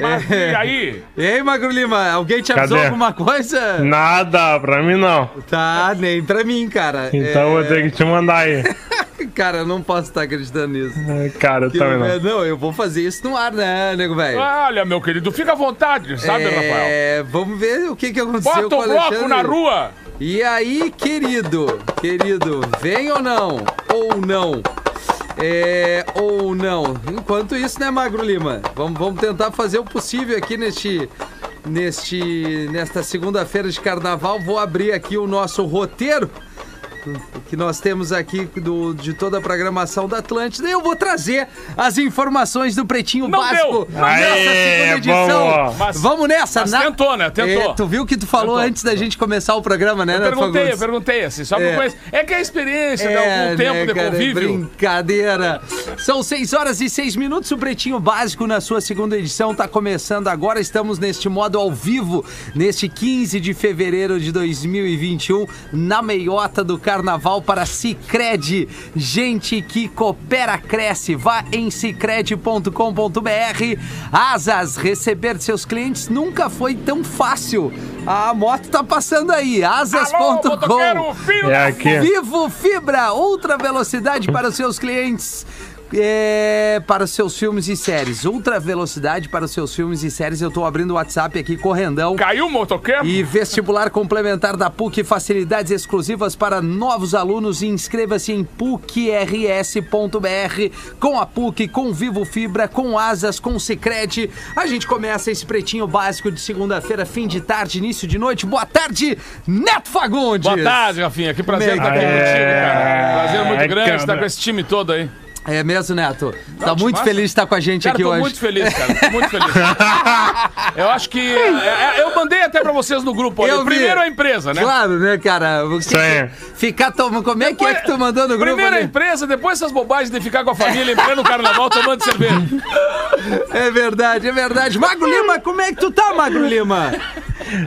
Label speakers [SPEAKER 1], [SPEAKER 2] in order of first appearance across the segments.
[SPEAKER 1] Mas
[SPEAKER 2] É.
[SPEAKER 1] e aí?
[SPEAKER 2] E aí, Magro Lima, alguém te avisou
[SPEAKER 3] Cadê?
[SPEAKER 2] alguma coisa?
[SPEAKER 3] Nada, pra mim não.
[SPEAKER 2] Tá, nem pra mim, cara.
[SPEAKER 3] Então eu vou ter que te mandar aí.
[SPEAKER 2] Cara, eu não posso estar acreditando nisso.
[SPEAKER 3] É, Cara, eu
[SPEAKER 2] Que-
[SPEAKER 3] também não.
[SPEAKER 2] é, não, eu vou fazer isso no ar, né, nego velho?
[SPEAKER 1] Olha, meu querido, fica à vontade, sabe, Rafael?
[SPEAKER 2] é, vamos ver o que, que aconteceu
[SPEAKER 1] Bota
[SPEAKER 2] com o
[SPEAKER 1] o bloco na rua.
[SPEAKER 2] E aí, querido, querido, vem ou não? Ou não? É, ou não? Enquanto isso, né, Magro Lima? Vamos, vamos tentar fazer o possível aqui neste, neste, nesta segunda-feira de carnaval. Vou abrir aqui o nosso roteiro que nós temos aqui do, de toda a programação da Atlântida. E eu vou trazer as informações do Pretinho
[SPEAKER 1] Não
[SPEAKER 2] Básico
[SPEAKER 1] deu.
[SPEAKER 2] nessa
[SPEAKER 3] Aê,
[SPEAKER 2] segunda edição.
[SPEAKER 3] vamos.
[SPEAKER 1] Mas-
[SPEAKER 2] vamos nessa,
[SPEAKER 1] mas
[SPEAKER 2] na-
[SPEAKER 1] tentou, né? Tentou.
[SPEAKER 2] É, tu viu o que tu falou
[SPEAKER 1] Tentou.
[SPEAKER 2] antes da gente começar o programa, né,
[SPEAKER 1] Eu
[SPEAKER 2] Neto
[SPEAKER 1] perguntei, eu
[SPEAKER 2] Fagundes?
[SPEAKER 1] perguntei assim, só que
[SPEAKER 2] É.
[SPEAKER 1] eu conheço. É que a experiência de algum tempo
[SPEAKER 2] né,
[SPEAKER 1] de
[SPEAKER 2] cara,
[SPEAKER 1] convívio.
[SPEAKER 2] Brincadeira. São 6 horas e 6 minutos. O Pretinho Básico, na sua segunda edição, está começando agora. Estamos neste modo ao vivo, neste 15 de fevereiro de 2021, na meiota do carnaval para Cicred. Gente que coopera, cresce. Vá em cicred.com.br. Asas, receber seus clientes nunca foi tão fácil. A moto tá passando aí. Asas.com.
[SPEAKER 3] É aqui.
[SPEAKER 2] Vivo Fibra, ultra velocidade para os seus clientes. É, para os seus filmes e séries. Ultra velocidade para os seus filmes e séries. Eu tô abrindo o WhatsApp aqui, correndão.
[SPEAKER 1] Caiu o motoqueiro?
[SPEAKER 2] E vestibular complementar da PUC, facilidades exclusivas para novos alunos. Inscreva-se em pucrs.br com a PUC, com Vivo Fibra, com Asas, com Cicred. A gente começa esse pretinho básico de segunda-feira, fim de tarde, início de noite. Boa tarde, Neto Fagundes.
[SPEAKER 1] Boa tarde, Rafinha. Que prazer estar aqui contigo, cara. Prazer muito
[SPEAKER 3] Ai,
[SPEAKER 1] grande
[SPEAKER 3] cara.
[SPEAKER 1] estar com esse time todo aí.
[SPEAKER 2] É mesmo, Neto? Tá
[SPEAKER 1] Não,
[SPEAKER 2] muito
[SPEAKER 1] massa.
[SPEAKER 2] feliz de estar com a gente
[SPEAKER 1] Cara,
[SPEAKER 2] aqui
[SPEAKER 1] tô
[SPEAKER 2] hoje.
[SPEAKER 1] muito feliz, cara. Tô muito feliz. eu acho que. é, é, eu mandei até pra vocês no grupo. Olha,
[SPEAKER 2] Eu vi.
[SPEAKER 1] primeiro a empresa, né?
[SPEAKER 2] Claro, né, cara?
[SPEAKER 3] Sim.
[SPEAKER 2] Ficar tomando. Como é que é que tu mandou no grupo?
[SPEAKER 1] Primeiro a
[SPEAKER 2] ali?
[SPEAKER 1] empresa, depois essas bobagens de ficar com a família em pleno carnaval tomando cerveja.
[SPEAKER 2] É verdade, é verdade. Magro Lima, como é que tu tá, Magro Lima?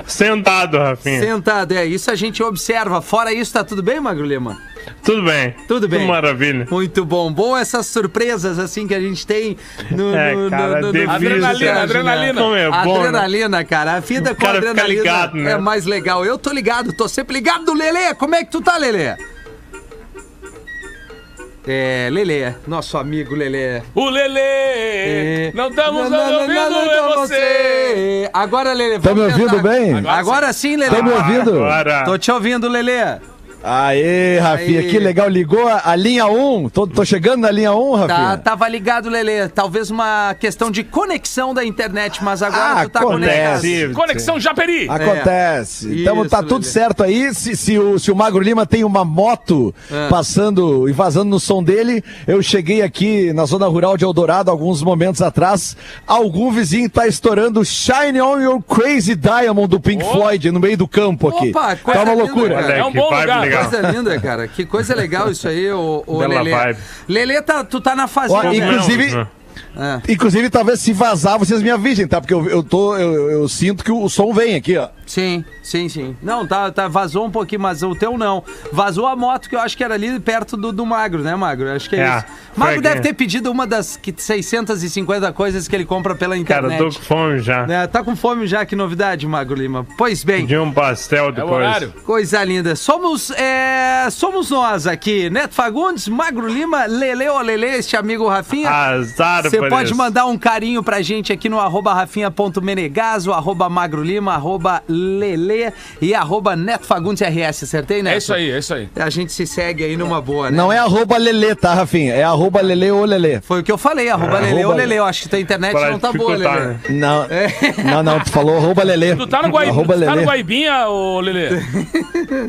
[SPEAKER 3] Sentado, Rafinha.
[SPEAKER 2] Sentado, é. Isso a gente observa. Fora isso, tá tudo bem, Magro Lima?
[SPEAKER 3] Tudo bem.
[SPEAKER 2] Tudo bem.
[SPEAKER 3] maravilha.
[SPEAKER 2] Muito bom. Bom essas surpresas, assim, que a gente tem no.
[SPEAKER 3] É,
[SPEAKER 2] no,
[SPEAKER 3] cara,
[SPEAKER 2] no, no,
[SPEAKER 3] devido-
[SPEAKER 1] Adrenalina,
[SPEAKER 2] né?
[SPEAKER 1] adrenalina.
[SPEAKER 3] Como é bom, né?
[SPEAKER 2] adrenalina, cara. A vida com adrenalina
[SPEAKER 3] ligado, né?
[SPEAKER 2] é mais legal. Eu tô ligado, tô sempre ligado. Lelê, como é que tu tá, Lelê? É, Lelê, nosso amigo Lelê.
[SPEAKER 1] O Lelê!
[SPEAKER 2] É.
[SPEAKER 1] Não estamos ouvindo
[SPEAKER 2] não,
[SPEAKER 1] é você!
[SPEAKER 2] Agora, Lelê,
[SPEAKER 4] Tá me
[SPEAKER 2] vamos
[SPEAKER 4] ouvindo
[SPEAKER 2] tentar.
[SPEAKER 4] bem?
[SPEAKER 2] Agora, Agora sim, Lelê.
[SPEAKER 4] Tá me ouvindo?
[SPEAKER 3] Agora.
[SPEAKER 2] Tô te ouvindo, Lelê.
[SPEAKER 4] Aê, Rafinha,
[SPEAKER 2] Aí.
[SPEAKER 4] que legal. Ligou a, a linha 1. Tô, tô chegando na linha 1,
[SPEAKER 2] Tá,
[SPEAKER 4] Rafinha.
[SPEAKER 2] tava ligado, Lelê. Talvez uma questão de conexão da internet, mas agora
[SPEAKER 4] Ah,
[SPEAKER 2] tu tá
[SPEAKER 4] acontece.
[SPEAKER 2] conectado.
[SPEAKER 1] Conexão Japeri!
[SPEAKER 4] Acontece.
[SPEAKER 2] É.
[SPEAKER 4] Então
[SPEAKER 2] Isso,
[SPEAKER 4] tá tudo
[SPEAKER 2] Lelê.
[SPEAKER 4] certo aí. Se, se o, se o Magro Lima tem uma moto
[SPEAKER 2] É.
[SPEAKER 4] passando e vazando no som dele, eu cheguei aqui na zona rural de Eldorado alguns momentos atrás. Algum vizinho tá estourando Shine On Your Crazy Diamond do Pink
[SPEAKER 1] Oh.
[SPEAKER 4] Floyd no meio do campo aqui.
[SPEAKER 2] Opa,
[SPEAKER 4] tá uma
[SPEAKER 2] linda,
[SPEAKER 4] loucura.
[SPEAKER 3] Olha
[SPEAKER 1] É um bom lugar.
[SPEAKER 3] Legal.
[SPEAKER 2] Coisa linda, cara. Que coisa legal isso aí, ô, ô
[SPEAKER 3] Bela
[SPEAKER 2] Lelê.
[SPEAKER 3] vibe.
[SPEAKER 2] Lelê, tá, tu tá na fazenda.
[SPEAKER 4] Ó, inclusive-
[SPEAKER 3] Não,
[SPEAKER 2] Ah.
[SPEAKER 4] Inclusive, talvez se vazar, vocês me avisem, tá? Porque eu, eu, tô, eu, eu sinto que o, o som vem aqui, ó.
[SPEAKER 2] Sim, sim, sim. Não, tá, tá, vazou um pouquinho, mas o teu não. Vazou a moto que eu acho que era ali perto do, do Magro, né, Magro? Acho que é,
[SPEAKER 3] É,
[SPEAKER 2] isso. Magro deve ter pedido uma das que- 650 coisas que ele compra pela
[SPEAKER 3] Cara,
[SPEAKER 2] internet.
[SPEAKER 3] tô com fome já.
[SPEAKER 2] É, tá com fome já, que novidade, Magro Lima. Pois bem,
[SPEAKER 3] Pedi um pastel
[SPEAKER 1] É
[SPEAKER 3] depois.
[SPEAKER 1] horário.
[SPEAKER 2] coisa linda. Somos, é, somos nós aqui, Neto Fagundes, Magro Lima, Lele ou Lele, este amigo Rafinha.
[SPEAKER 3] Azar
[SPEAKER 2] Você pode
[SPEAKER 3] isso.
[SPEAKER 2] mandar um carinho pra gente aqui no arroba rafinha.menegaso, arroba Magro Lima, arroba Lele e arroba Neto Fagundes RS, acertei, Neto?
[SPEAKER 1] É isso aí, é isso aí.
[SPEAKER 2] A gente se segue aí numa boa, né?
[SPEAKER 4] Não é arroba Lelê, tá, Rafinha? É arroba Lelê ou Lelê.
[SPEAKER 2] Foi o que eu falei, arroba Lele ou Lele. Eu acho que tua internet não tá boa, Lele.
[SPEAKER 3] né?
[SPEAKER 4] Não,
[SPEAKER 2] É.
[SPEAKER 4] não, não, tu falou arroba Lelê.
[SPEAKER 1] Tu tá no, Guaib...
[SPEAKER 4] Arroba
[SPEAKER 1] tu tá no. Guaibinha, ô Lelê?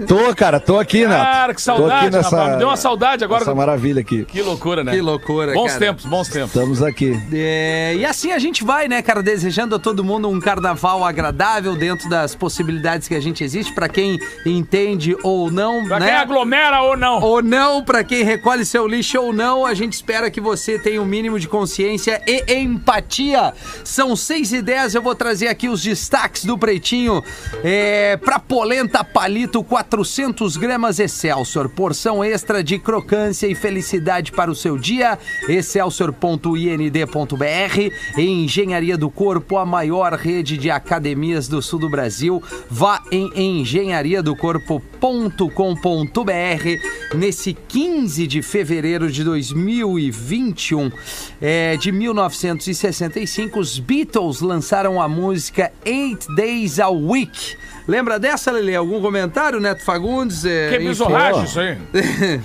[SPEAKER 4] Tô, cara, tô aqui na,
[SPEAKER 1] Cara, que
[SPEAKER 4] Tô aqui
[SPEAKER 1] saudade,
[SPEAKER 4] nessa-
[SPEAKER 1] rapaz. Me deu uma saudade agora.
[SPEAKER 4] Essa maravilha aqui.
[SPEAKER 1] Que loucura, né?
[SPEAKER 2] Que loucura,
[SPEAKER 1] Bons
[SPEAKER 2] cara.
[SPEAKER 1] tempos, bons tempos.
[SPEAKER 4] Estamos aqui.
[SPEAKER 2] É, e assim a gente vai, né, cara, desejando a todo mundo um carnaval agradável dentro das possibilidades que a gente existe, pra quem entende ou não,
[SPEAKER 1] Pra
[SPEAKER 2] né?
[SPEAKER 1] quem aglomera ou não.
[SPEAKER 2] Ou não, pra quem recolhe seu lixo ou não, a gente espera que você tenha um mínimo de consciência e empatia. São 6 e 10, eu vou trazer aqui os destaques do Pretinho. É, pra polenta palito, 400 gramas Excelsior. Porção extra de crocância e felicidade para o seu dia. Excelsior.ind.br. Engenharia do Corpo, a maior rede de academias do sul do Brasil. Vá em engenhariadocorpo.com.br nesse 15 de fevereiro de 2021. É, de 1965, os Beatles lançaram a música Eight Days a Week. Lembra dessa, Lele? Algum comentário, Neto Fagundes? É,
[SPEAKER 1] Que
[SPEAKER 2] enfim.
[SPEAKER 1] bizarracho isso aí.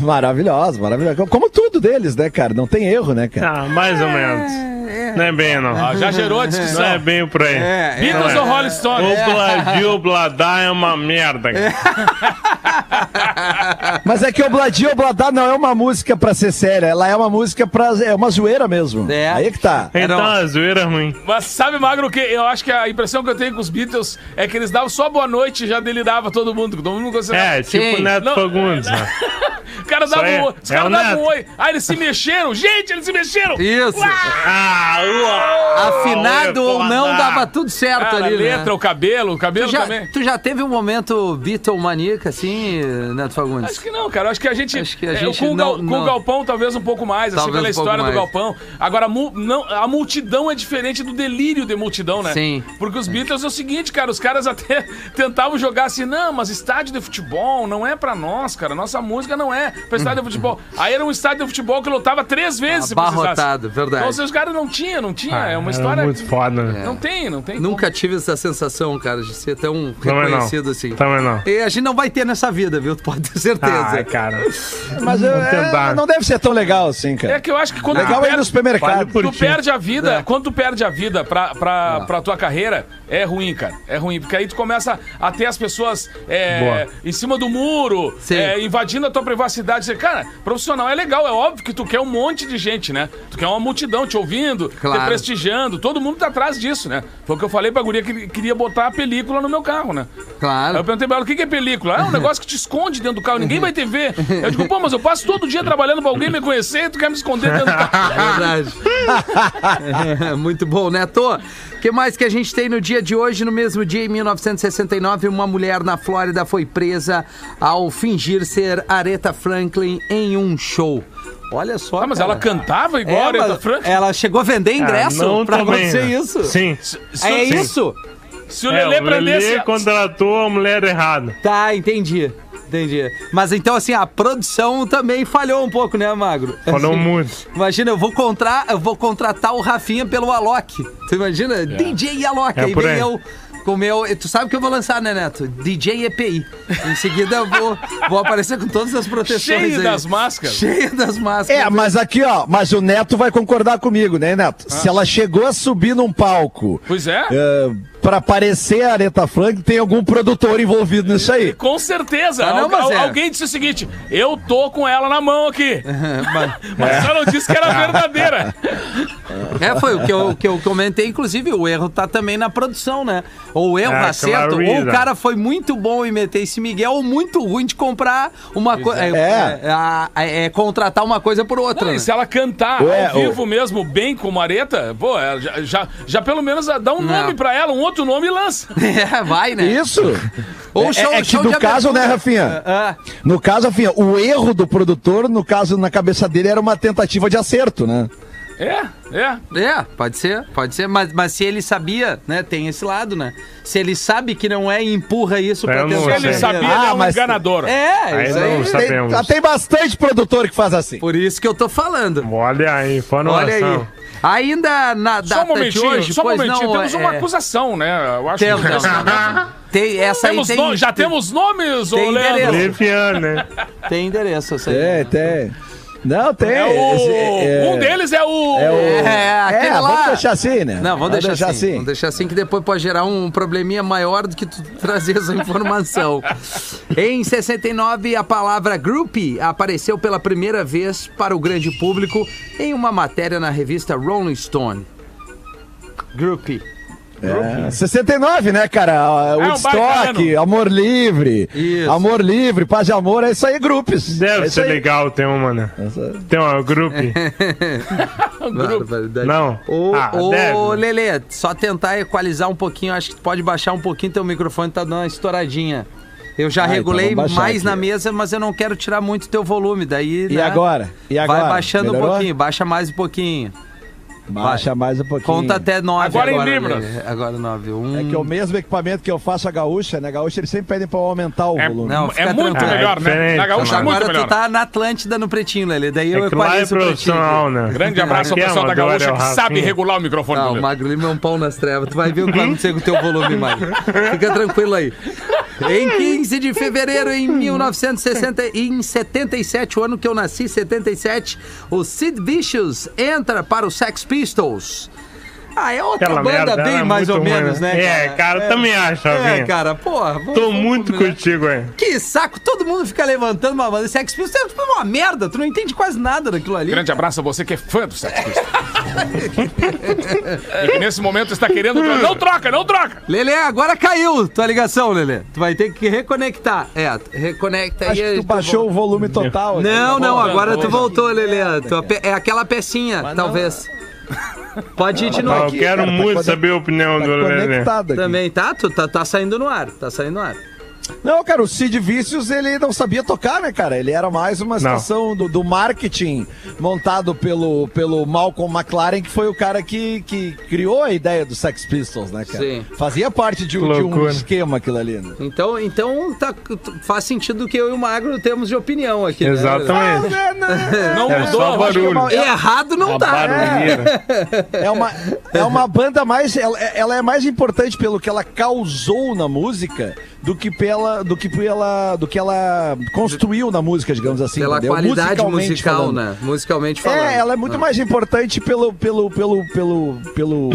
[SPEAKER 4] Maravilhosa, maravilhosa. Como tudo deles, né, cara? Não tem erro, né, cara?
[SPEAKER 3] Ah, mais ou menos. Não é bem, não.
[SPEAKER 1] Ah, já gerou a
[SPEAKER 3] Não
[SPEAKER 1] discussão.
[SPEAKER 3] é bem por aí.
[SPEAKER 2] É, é.
[SPEAKER 1] Beatles
[SPEAKER 3] Não
[SPEAKER 1] ou
[SPEAKER 3] é.
[SPEAKER 1] Rolling Stones?
[SPEAKER 3] O Bladio Bladá é uma merda.
[SPEAKER 4] Mas é que o Bladio Bladá não é uma música pra ser séria, ela é uma música pra. É uma zoeira mesmo.
[SPEAKER 2] É.
[SPEAKER 4] Aí que tá.
[SPEAKER 3] Então a zoeira é ruim.
[SPEAKER 1] Mas sabe, Magro, que eu acho que a impressão que eu tenho com os Beatles é que eles davam só boa noite e já delirava todo mundo. Todo mundo considerava.
[SPEAKER 3] É, tipo
[SPEAKER 2] Sim.
[SPEAKER 3] Neto
[SPEAKER 1] Não.
[SPEAKER 3] Fagundes. né?
[SPEAKER 1] O cara dava
[SPEAKER 3] Isso aí
[SPEAKER 1] um oi. Os
[SPEAKER 3] é
[SPEAKER 1] caras
[SPEAKER 3] o
[SPEAKER 1] davam um oi. Ah, eles se mexeram. Gente, eles se mexeram.
[SPEAKER 2] Isso.
[SPEAKER 3] Ah, uau.
[SPEAKER 2] Afinado ou não, dava tudo certo
[SPEAKER 1] Cara, a
[SPEAKER 2] ali,
[SPEAKER 1] letra,
[SPEAKER 2] né?
[SPEAKER 1] o cabelo, o cabelo
[SPEAKER 2] Tu já,
[SPEAKER 1] também.
[SPEAKER 2] tu já teve um momento Beatlemaníaca, assim, Neto Fagundes?
[SPEAKER 1] Acho que não, cara. Acho que a gente.
[SPEAKER 2] Acho que a
[SPEAKER 1] é,
[SPEAKER 2] gente
[SPEAKER 1] com, o
[SPEAKER 2] não-
[SPEAKER 1] Gal- com
[SPEAKER 2] não.
[SPEAKER 1] o Galpão, talvez um pouco mais, assim,
[SPEAKER 2] Talvez
[SPEAKER 1] pela
[SPEAKER 2] um
[SPEAKER 1] história do. Galpão. Agora, a mu- não, a multidão é diferente do delírio de multidão, né?
[SPEAKER 2] Sim.
[SPEAKER 1] Porque os Beatles é o seguinte, cara, os caras até tentavam jogar assim, não, mas estádio de futebol não é pra nós, cara. Nossa música não é pra estádio de futebol. Aí era um estádio de futebol que lotava três vezes.
[SPEAKER 2] Abarrotado, verdade.
[SPEAKER 1] Então, os caras não tinham, não tinha.
[SPEAKER 3] Ah,
[SPEAKER 1] é uma história.
[SPEAKER 3] muito foda, né?
[SPEAKER 1] Não tem, não tem.
[SPEAKER 2] Nunca tive essa sensação, cara, de ser tão
[SPEAKER 3] Também
[SPEAKER 2] reconhecido
[SPEAKER 3] não.
[SPEAKER 2] assim.
[SPEAKER 3] Também não.
[SPEAKER 2] E a gente não vai ter nessa vida, viu? Tu pode ter certeza.
[SPEAKER 3] Ai, cara.
[SPEAKER 4] Mas eu- é, não deve ser tão legal assim,
[SPEAKER 1] como. É
[SPEAKER 4] cara.
[SPEAKER 1] que eu acho que quando
[SPEAKER 4] Legal
[SPEAKER 1] tu
[SPEAKER 4] é no supermercado.
[SPEAKER 3] Vale
[SPEAKER 1] Tu
[SPEAKER 3] ti.
[SPEAKER 1] perde a vida,
[SPEAKER 2] É.
[SPEAKER 1] quando tu perde a vida pra, pra, pra tua carreira, é ruim, cara. É ruim, porque aí tu começa a ter as pessoas é, em cima do muro, é, invadindo a tua privacidade. Você, cara, profissional é legal, é óbvio que tu quer um monte de gente, né? Tu quer uma multidão te ouvindo,
[SPEAKER 2] Claro.
[SPEAKER 1] te prestigiando, todo mundo tá atrás disso, né? Foi o que eu falei pra guria que queria botar a película no meu carro, né? Aí eu
[SPEAKER 2] Claro.
[SPEAKER 1] perguntei pra ela, o que é película? Ah, é um negócio que te esconde dentro do carro, ninguém vai te ver. Eu digo, pô, mas eu passo todo dia trabalhando pra alguém me conhecer e tu quer me esconder dentro do carro.
[SPEAKER 2] É verdade. É, muito bom, Neto. O que mais que a gente tem no dia de hoje? No mesmo dia, em 1969, uma mulher na Flórida foi presa ao fingir ser Aretha Franklin em um show. Olha só.
[SPEAKER 1] Ah, mas
[SPEAKER 2] cara.
[SPEAKER 1] ela cantava igual
[SPEAKER 2] É,
[SPEAKER 1] a Aretha Franklin?
[SPEAKER 2] Ela chegou a vender ingresso
[SPEAKER 3] Ah, não
[SPEAKER 2] pra
[SPEAKER 3] também,
[SPEAKER 2] acontecer
[SPEAKER 3] né?
[SPEAKER 2] isso.
[SPEAKER 3] Sim.
[SPEAKER 1] Se-
[SPEAKER 2] É
[SPEAKER 1] se-
[SPEAKER 2] isso?
[SPEAKER 1] Se o
[SPEAKER 3] É,
[SPEAKER 1] Lelê
[SPEAKER 3] o
[SPEAKER 1] prendesse.
[SPEAKER 3] Lelê contratou a mulher errada.
[SPEAKER 2] Tá, entendi. Entendi. Mas então, assim, a produção também falhou um pouco, né, Magro?
[SPEAKER 3] Falou
[SPEAKER 2] Assim,
[SPEAKER 3] muito.
[SPEAKER 2] Imagina, eu vou, contra, eu vou contratar o Rafinha pelo Alok. Tu imagina? DJ Alok.
[SPEAKER 3] É
[SPEAKER 2] aí vem
[SPEAKER 3] aí.
[SPEAKER 2] eu com o meu. Tu sabe que eu vou lançar, né, Neto? DJ EPI. Em seguida eu vou, vou aparecer com todas as proteções.
[SPEAKER 1] Cheio
[SPEAKER 2] aí.
[SPEAKER 1] das máscaras.
[SPEAKER 2] Cheio das máscaras.
[SPEAKER 4] É, mas aqui, ó, mas o Neto vai concordar comigo, né, Neto?
[SPEAKER 2] Ah.
[SPEAKER 4] Se ela chegou a subir num palco
[SPEAKER 1] Pois é.
[SPEAKER 4] é, pra parecer a Aretha Franklin, tem algum produtor envolvido nisso aí.
[SPEAKER 1] Com certeza.
[SPEAKER 2] Ah, não,
[SPEAKER 1] Al-
[SPEAKER 2] mas
[SPEAKER 1] al-
[SPEAKER 2] é.
[SPEAKER 1] Alguém disse o seguinte: eu tô com ela na mão aqui.
[SPEAKER 2] Mas-
[SPEAKER 1] Mas só não disse que era verdadeira.
[SPEAKER 2] É, foi o que, eu, que eu comentei, inclusive, o erro tá também na produção, né? Ou o erro,
[SPEAKER 3] Ah,
[SPEAKER 2] acerto, ou o
[SPEAKER 3] Clarida.
[SPEAKER 2] cara foi muito bom em meter esse Miguel, ou muito ruim de comprar uma coisa. É,
[SPEAKER 4] É.
[SPEAKER 2] é, é contratar uma coisa por outra.
[SPEAKER 1] Não,
[SPEAKER 2] né?
[SPEAKER 1] e se ela cantar
[SPEAKER 4] Ué,
[SPEAKER 1] ao vivo mesmo, bem como Areta, pô, ela já, já, já pelo menos dá um
[SPEAKER 2] Não.
[SPEAKER 1] nome pra ela, um outro nome e lança.
[SPEAKER 2] É, vai, né?
[SPEAKER 4] Isso.
[SPEAKER 2] Ou
[SPEAKER 4] é,
[SPEAKER 2] show-
[SPEAKER 4] é que
[SPEAKER 2] show
[SPEAKER 4] no
[SPEAKER 2] de
[SPEAKER 4] caso, né. Rafinha?
[SPEAKER 2] Ah,
[SPEAKER 4] No caso, Rafinha, o erro do produtor, no caso, na cabeça dele, era uma tentativa de acerto, né?
[SPEAKER 1] É, é.
[SPEAKER 2] é, pode ser, pode ser, mas, mas se ele sabia, né, tem esse lado, né? Se ele sabe que não é e empurra isso pra
[SPEAKER 3] não
[SPEAKER 1] Se ele sabia,
[SPEAKER 4] Ah,
[SPEAKER 1] ele é um
[SPEAKER 4] mas-
[SPEAKER 1] enganador.
[SPEAKER 2] É,
[SPEAKER 3] Aí
[SPEAKER 2] isso
[SPEAKER 3] não
[SPEAKER 2] aí.
[SPEAKER 3] sabemos.
[SPEAKER 4] Tem, tem bastante produtor que faz assim.
[SPEAKER 2] Por isso que eu tô falando.
[SPEAKER 3] Olha aí, informação.
[SPEAKER 2] Olha aí. Ainda na
[SPEAKER 1] Só um
[SPEAKER 2] data de
[SPEAKER 1] momentinho,
[SPEAKER 2] hoje,
[SPEAKER 1] só um
[SPEAKER 2] pois
[SPEAKER 1] momentinho.
[SPEAKER 2] não,
[SPEAKER 1] Temos
[SPEAKER 2] é-
[SPEAKER 1] uma acusação, né? Eu acho
[SPEAKER 2] Tem,
[SPEAKER 1] que-
[SPEAKER 2] não, não, não. Tem, essa aí
[SPEAKER 1] Temos
[SPEAKER 2] tem,
[SPEAKER 1] no- Já
[SPEAKER 2] tem,
[SPEAKER 1] temos nomes, ô
[SPEAKER 2] tem
[SPEAKER 1] Leandro?
[SPEAKER 2] endereço.
[SPEAKER 3] Né?
[SPEAKER 2] tem endereço, essa aí.
[SPEAKER 4] É, tem. Não, tem.
[SPEAKER 1] É o...
[SPEAKER 4] esse- é-
[SPEAKER 1] Um deles é o...
[SPEAKER 4] É, o...
[SPEAKER 2] É, aquele
[SPEAKER 4] é,
[SPEAKER 2] lá.
[SPEAKER 4] vamos deixar assim, né?
[SPEAKER 2] Não, vamos, deixar, assim. Vamos deixar assim que depois pode gerar um probleminha maior do que tu trazer essa informação. em 69, a palavra groupie apareceu pela primeira vez para o grande público em uma matéria na revista Rolling Stone. Groupie.
[SPEAKER 4] É, 69, né, cara?
[SPEAKER 1] É um
[SPEAKER 4] Woodstock,
[SPEAKER 1] baita
[SPEAKER 4] Amor Livre.
[SPEAKER 2] Isso.
[SPEAKER 4] Amor Livre, Paz de Amor, é isso aí, grupos. é
[SPEAKER 3] Deve
[SPEAKER 4] isso
[SPEAKER 3] ser
[SPEAKER 4] aí.
[SPEAKER 3] legal ter uma, né? Tem uma grupo.
[SPEAKER 2] Barbaridade.
[SPEAKER 3] Não.
[SPEAKER 2] Ô,
[SPEAKER 3] Ah,
[SPEAKER 2] ô
[SPEAKER 3] deve.
[SPEAKER 2] Lelê, só tentar equalizar um pouquinho, acho que tu pode baixar um pouquinho, teu microfone tá dando uma estouradinha. Eu já
[SPEAKER 4] Ah, então
[SPEAKER 2] regulei
[SPEAKER 4] baixar
[SPEAKER 2] mais
[SPEAKER 4] aqui,
[SPEAKER 2] na mesa, mas eu não quero tirar muito teu volume, daí,
[SPEAKER 4] E
[SPEAKER 2] né,
[SPEAKER 4] agora? E agora?
[SPEAKER 2] Vai baixando um
[SPEAKER 4] Melhorou?
[SPEAKER 2] pouquinho, baixa mais um pouquinho.
[SPEAKER 4] Baixa mais um pouquinho.
[SPEAKER 2] Conta até nove
[SPEAKER 1] Agora
[SPEAKER 2] agora.
[SPEAKER 1] em libras.
[SPEAKER 2] Lelê. Agora nove. Um...
[SPEAKER 4] É que é o mesmo equipamento que eu faço a gaúcha, né? Gaúcha, eles sempre pedem pra eu aumentar o
[SPEAKER 1] É,
[SPEAKER 4] volume.
[SPEAKER 2] Não,
[SPEAKER 1] é muito
[SPEAKER 2] tranquilo.
[SPEAKER 1] melhor,
[SPEAKER 3] É
[SPEAKER 1] né? Na gaúcha é muito
[SPEAKER 2] Agora
[SPEAKER 1] melhor.
[SPEAKER 2] tu tá na Atlântida no pretinho, Lelê. Daí eu
[SPEAKER 3] É é
[SPEAKER 2] equalizo o pretinho.
[SPEAKER 3] profissional, né?
[SPEAKER 1] Grande abraço ao
[SPEAKER 3] é
[SPEAKER 1] pessoal da gaúcha
[SPEAKER 3] é
[SPEAKER 1] que sabe regular o microfone.
[SPEAKER 2] Não, o. Magro Lima é um pau nas trevas. Tu vai ver o que vai acontecer com o teu volume, Magro. Fica tranquilo aí. Em 15 de fevereiro em 1960, em 77, o ano que eu nasci, 77, o Sid Vicious entra para o Sex Pistols. Ah, é outra
[SPEAKER 3] Aquela
[SPEAKER 2] banda
[SPEAKER 3] merda
[SPEAKER 2] bem
[SPEAKER 3] era
[SPEAKER 2] mais ou
[SPEAKER 3] muito ruim,
[SPEAKER 2] menos,
[SPEAKER 3] né?
[SPEAKER 2] né?
[SPEAKER 3] É, cara, também acho,
[SPEAKER 2] É, cara, porra. vamos-
[SPEAKER 3] Tô
[SPEAKER 2] vamos
[SPEAKER 3] muito
[SPEAKER 2] combinar.
[SPEAKER 3] contigo, hein?
[SPEAKER 2] Que saco, todo mundo fica levantando uma banda. Sex Pistols é tipo uma merda, tu não entende quase nada daquilo ali.
[SPEAKER 1] Grande abraço a você que é fã do Sex Pistols. e que nesse momento está querendo... Não troca, não troca!
[SPEAKER 2] Lelê, agora caiu tua ligação, Lelê. Tu vai ter que reconectar. É, reconecta
[SPEAKER 4] Acho
[SPEAKER 2] aí.
[SPEAKER 4] que tu baixou o volume total. aqui,
[SPEAKER 2] Não,
[SPEAKER 4] tá
[SPEAKER 2] não,
[SPEAKER 4] bom?
[SPEAKER 2] agora tu
[SPEAKER 1] voltando.
[SPEAKER 2] voltou, Lelê. Tua pe- É aquela pecinha,
[SPEAKER 4] Mas não-
[SPEAKER 2] talvez. Pode ir de
[SPEAKER 3] Ah,
[SPEAKER 2] novo.
[SPEAKER 3] eu
[SPEAKER 4] aqui,
[SPEAKER 3] quero
[SPEAKER 4] cara, tá
[SPEAKER 3] muito saber a opinião
[SPEAKER 4] Tá
[SPEAKER 3] do Lelê.
[SPEAKER 2] Também, tá? Tu tá, tá saindo no ar, tá saindo no ar.
[SPEAKER 4] Não, cara, o Cid Vícios, ele não sabia tocar, né, cara? Ele era mais uma situação do, do marketing montado pelo, pelo Malcolm McLaren, que foi o cara que, que criou a ideia do Sex Pistols, né, cara?
[SPEAKER 2] Sim.
[SPEAKER 4] Fazia parte de, um-
[SPEAKER 3] Que
[SPEAKER 4] de um esquema aquilo ali, né?
[SPEAKER 2] Então, então tá, faz sentido que eu e o Magro temos de opinião aqui, né?
[SPEAKER 3] Exatamente.
[SPEAKER 1] Não
[SPEAKER 3] É
[SPEAKER 1] mudou,
[SPEAKER 3] só
[SPEAKER 1] eu acho que-
[SPEAKER 3] barulho.
[SPEAKER 2] Errado não
[SPEAKER 3] Uma
[SPEAKER 2] tá.
[SPEAKER 3] barulheira.
[SPEAKER 4] É uma, é uma banda mais. Ela, ela é mais importante pelo que ela causou na música do que pela. Do que pela. do que ela construiu na música, digamos assim.
[SPEAKER 2] Pela
[SPEAKER 4] entendeu?
[SPEAKER 2] qualidade musical,
[SPEAKER 4] falando.
[SPEAKER 2] né? Musicalmente falando.
[SPEAKER 4] É, ela é muito
[SPEAKER 2] Ah.
[SPEAKER 4] mais importante pelo, pelo, pelo, pelo, pelo,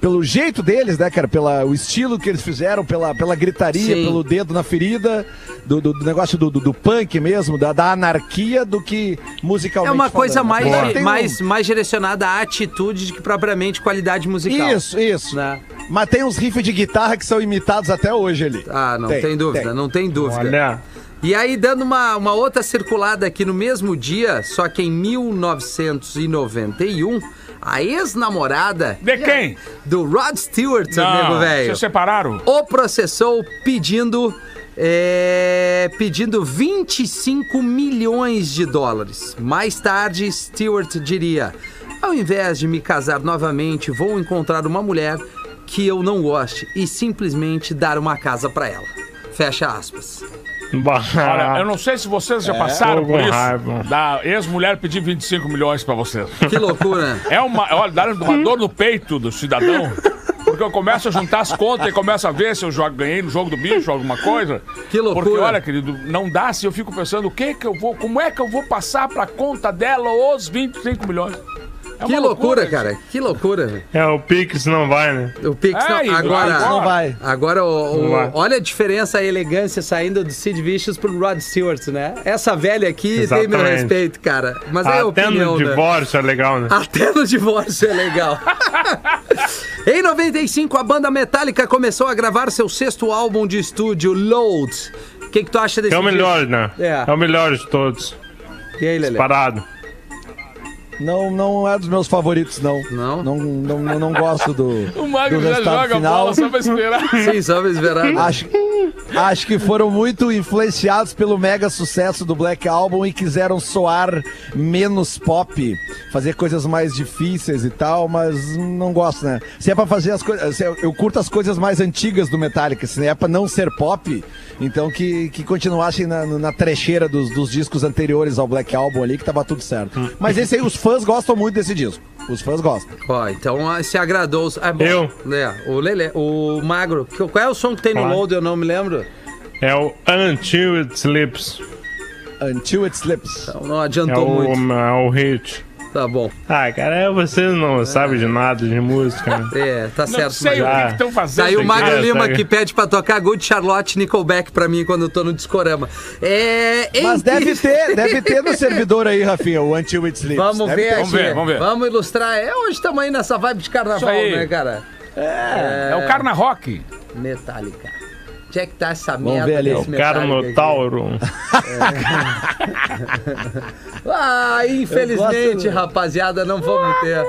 [SPEAKER 4] pelo jeito deles, né, cara? Pela, o estilo que eles fizeram, pela, pela gritaria,
[SPEAKER 2] Sim.
[SPEAKER 4] pelo dedo na ferida, do, do- do negócio do, do, do punk mesmo, da, da anarquia, do que musicalmente
[SPEAKER 2] É uma coisa
[SPEAKER 4] falando.
[SPEAKER 2] mais,
[SPEAKER 4] tem um-
[SPEAKER 2] mais, mais direcionada à atitude do que propriamente qualidade musical.
[SPEAKER 4] Isso, isso.
[SPEAKER 2] Né?
[SPEAKER 4] Mas tem uns riffs de guitarra que são imitados até hoje ali.
[SPEAKER 2] Ah, não tem, dúvida, não tem dúvida.
[SPEAKER 3] Olha,
[SPEAKER 2] E aí, dando uma, uma outra circulada aqui no mesmo dia, só que em 1991, a ex-namorada
[SPEAKER 1] De quem?
[SPEAKER 2] do Rod Stewart,
[SPEAKER 1] Não,
[SPEAKER 2] velho,
[SPEAKER 1] se separaram.
[SPEAKER 2] o processou pedindo. é, pedindo 25 milhões de dólares. Mais tarde, Stewart diria: Ao invés de me casar novamente, vou encontrar uma mulher que eu não goste e simplesmente dar uma casa pra ela. Fecha aspas.
[SPEAKER 1] Olha, eu não sei se vocês já passaram
[SPEAKER 3] Tô
[SPEAKER 1] por isso.
[SPEAKER 3] raiva.
[SPEAKER 1] Da ex-mulher pedir 25 milhões pra vocês.
[SPEAKER 2] Que loucura.
[SPEAKER 1] É uma, olha, dá uma dor no peito do cidadão. Porque eu começo a juntar as contas e começo a ver se eu jogo, ganhei no jogo do bicho, alguma coisa.
[SPEAKER 2] Que loucura.
[SPEAKER 1] Porque, olha, querido, não dá se eu fico pensando o que que eu vou, como é que eu vou passar pra conta dela os 25 milhões. É
[SPEAKER 2] Que loucura,
[SPEAKER 1] isso.
[SPEAKER 2] cara. Que loucura. velho.
[SPEAKER 3] é o Pix não vai, né?
[SPEAKER 2] O Pix
[SPEAKER 1] É,
[SPEAKER 2] não. Agora.
[SPEAKER 1] agora-
[SPEAKER 4] Não vai.
[SPEAKER 2] Agora, o- o-
[SPEAKER 3] Não vai.
[SPEAKER 2] olha a diferença, a elegância saindo do Sid Vicious pro Rod Stewart, né? Essa velha aqui tem meu
[SPEAKER 3] Exatamente.
[SPEAKER 2] respeito, cara. Mas é a
[SPEAKER 3] Até
[SPEAKER 2] opinião,
[SPEAKER 3] no
[SPEAKER 2] né?
[SPEAKER 3] divórcio é legal, né?
[SPEAKER 2] Até no divórcio é legal. em 95, a banda Metallica começou a gravar seu sexto álbum de estúdio, Load. O que, que tu acha desse
[SPEAKER 3] É o
[SPEAKER 2] disco?
[SPEAKER 3] melhor, né?
[SPEAKER 2] É.
[SPEAKER 3] É o melhor de todos.
[SPEAKER 2] E aí, Lelê?
[SPEAKER 3] Parado.
[SPEAKER 4] Não, não é dos meus favoritos, não.
[SPEAKER 2] Não?
[SPEAKER 4] Não, não, não, não gosto do,
[SPEAKER 1] O Magro
[SPEAKER 4] do
[SPEAKER 1] já
[SPEAKER 4] resultado
[SPEAKER 1] joga a
[SPEAKER 4] final.
[SPEAKER 1] bola só pra esperar.
[SPEAKER 2] Sim, só pra esperar.
[SPEAKER 4] Acho, acho que foram muito influenciados pelo mega sucesso do Black Album e quiseram soar menos pop, fazer coisas mais difíceis e tal, mas não gosto, né? Se é pra fazer as coisas. é- Eu curto as coisas mais antigas do Metallica, se é pra não ser pop, então que, que continuassem na, na trecheira dos, dos discos anteriores ao Black Album ali, que tava tudo certo. Mas esse aí, os fãs gostam muito desse disco. Os fãs gostam.
[SPEAKER 2] Ó, então ah, se agradou. os- Ah, bom,
[SPEAKER 3] Eu?
[SPEAKER 2] É, o Lelê, o Magro. Que- Qual é o som que tem no
[SPEAKER 3] Claro.
[SPEAKER 2] Load? Eu não me lembro.
[SPEAKER 3] É o Until It Sleeps.
[SPEAKER 4] Until It Slips.
[SPEAKER 2] Então não
[SPEAKER 3] É
[SPEAKER 2] adiantou
[SPEAKER 3] o,
[SPEAKER 2] muito.
[SPEAKER 3] é o hit.
[SPEAKER 2] Tá bom.
[SPEAKER 3] Ah, cara, é, você não sabe de nada de música, né?
[SPEAKER 2] É, tá
[SPEAKER 1] Não
[SPEAKER 2] certo.
[SPEAKER 1] sei o
[SPEAKER 2] Magro.
[SPEAKER 1] que estão fazendo.
[SPEAKER 2] Daí o. Magro
[SPEAKER 3] É,
[SPEAKER 2] Lima
[SPEAKER 3] tá-
[SPEAKER 2] que pede pra tocar Good Charlotte Nickelback pra mim quando eu tô no Discorama. É.
[SPEAKER 4] Mas deve ter, deve ter no servidor aí, Rafinha, o Until It Sleeps.
[SPEAKER 2] Vamos
[SPEAKER 4] Deve
[SPEAKER 2] ver.
[SPEAKER 1] Vamos ver, vamos ver.
[SPEAKER 2] Vamos ilustrar. É, hoje estamos aí nessa vibe de carnaval, né, cara?
[SPEAKER 1] É o Carna Rock.
[SPEAKER 2] Metallica. Onde é que tá essa
[SPEAKER 4] Vamos
[SPEAKER 2] merda
[SPEAKER 4] ver ali.
[SPEAKER 3] É o
[SPEAKER 2] desse
[SPEAKER 3] cara
[SPEAKER 2] Ah, infelizmente, rapaziada, não vamos ter.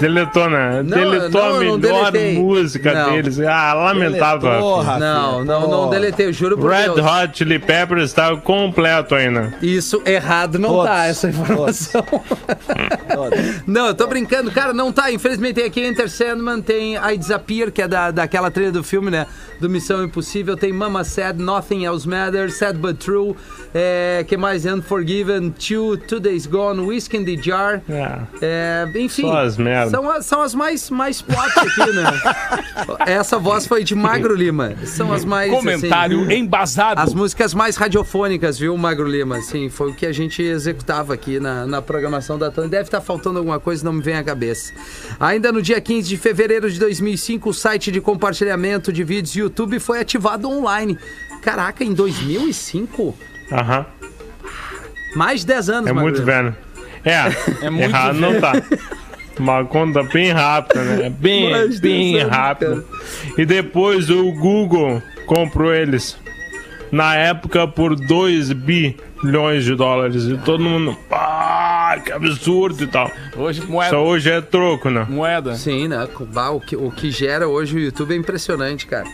[SPEAKER 3] Deletou, né?
[SPEAKER 2] Não,
[SPEAKER 3] Deletou
[SPEAKER 2] não,
[SPEAKER 3] a
[SPEAKER 2] não
[SPEAKER 3] melhor música
[SPEAKER 2] Não.
[SPEAKER 3] deles. Ah, lamentável.
[SPEAKER 4] Deletou.
[SPEAKER 2] Não, não, não deletei, eu juro por
[SPEAKER 3] Red
[SPEAKER 2] Deus.
[SPEAKER 3] Hot Chili Peppers estava completo ainda.
[SPEAKER 2] Isso errado não
[SPEAKER 4] Todos,
[SPEAKER 2] tá, essa informação.
[SPEAKER 4] Todos.
[SPEAKER 2] não, eu tô brincando, cara, não tá. Infelizmente tem aqui Enter Sandman, tem I Disappear, que é da, daquela trilha do filme, né? Do Missão Impossível, tem Mama Said, Nothing Else Matters, Sad But True, é, que mais? Unforgiven, Two, Two Days Gone, Whiskey in the Jar.
[SPEAKER 3] É.
[SPEAKER 2] É, enfim,
[SPEAKER 3] Só as merda.
[SPEAKER 2] São, as, são as mais, mais pop aqui, né? Essa voz foi de Magro Lima. São as mais.
[SPEAKER 1] Comentário
[SPEAKER 2] assim,
[SPEAKER 1] embasado.
[SPEAKER 2] as músicas mais radiofônicas, viu, Magro Lima? Assim, foi o que a gente executava aqui na, na programação da Tony. Deve estar faltando alguma coisa, não me vem à cabeça. Ainda no dia 15 de fevereiro de 2005, o site de compartilhamento de vídeos YouTube foi ativado online. Caraca, em 2005?
[SPEAKER 3] Aham.
[SPEAKER 2] Mais de 10 anos,
[SPEAKER 3] É
[SPEAKER 2] Magro
[SPEAKER 3] muito velho. É,
[SPEAKER 1] É muito
[SPEAKER 3] errado não tá. Uma conta bem rápida, né? Bem,
[SPEAKER 2] Mais
[SPEAKER 3] bem
[SPEAKER 2] dez anos,
[SPEAKER 3] rápida. E depois o Google comprou eles. Na época por 2 bilhões de dólares. E todo mundo. Ah, que absurdo e tal.
[SPEAKER 1] Hoje,
[SPEAKER 3] Só
[SPEAKER 1] moeda.
[SPEAKER 3] hoje é troco, né?
[SPEAKER 1] Moeda.
[SPEAKER 2] Sim, né? Bah, O que, o que gera hoje o YouTube é impressionante, cara.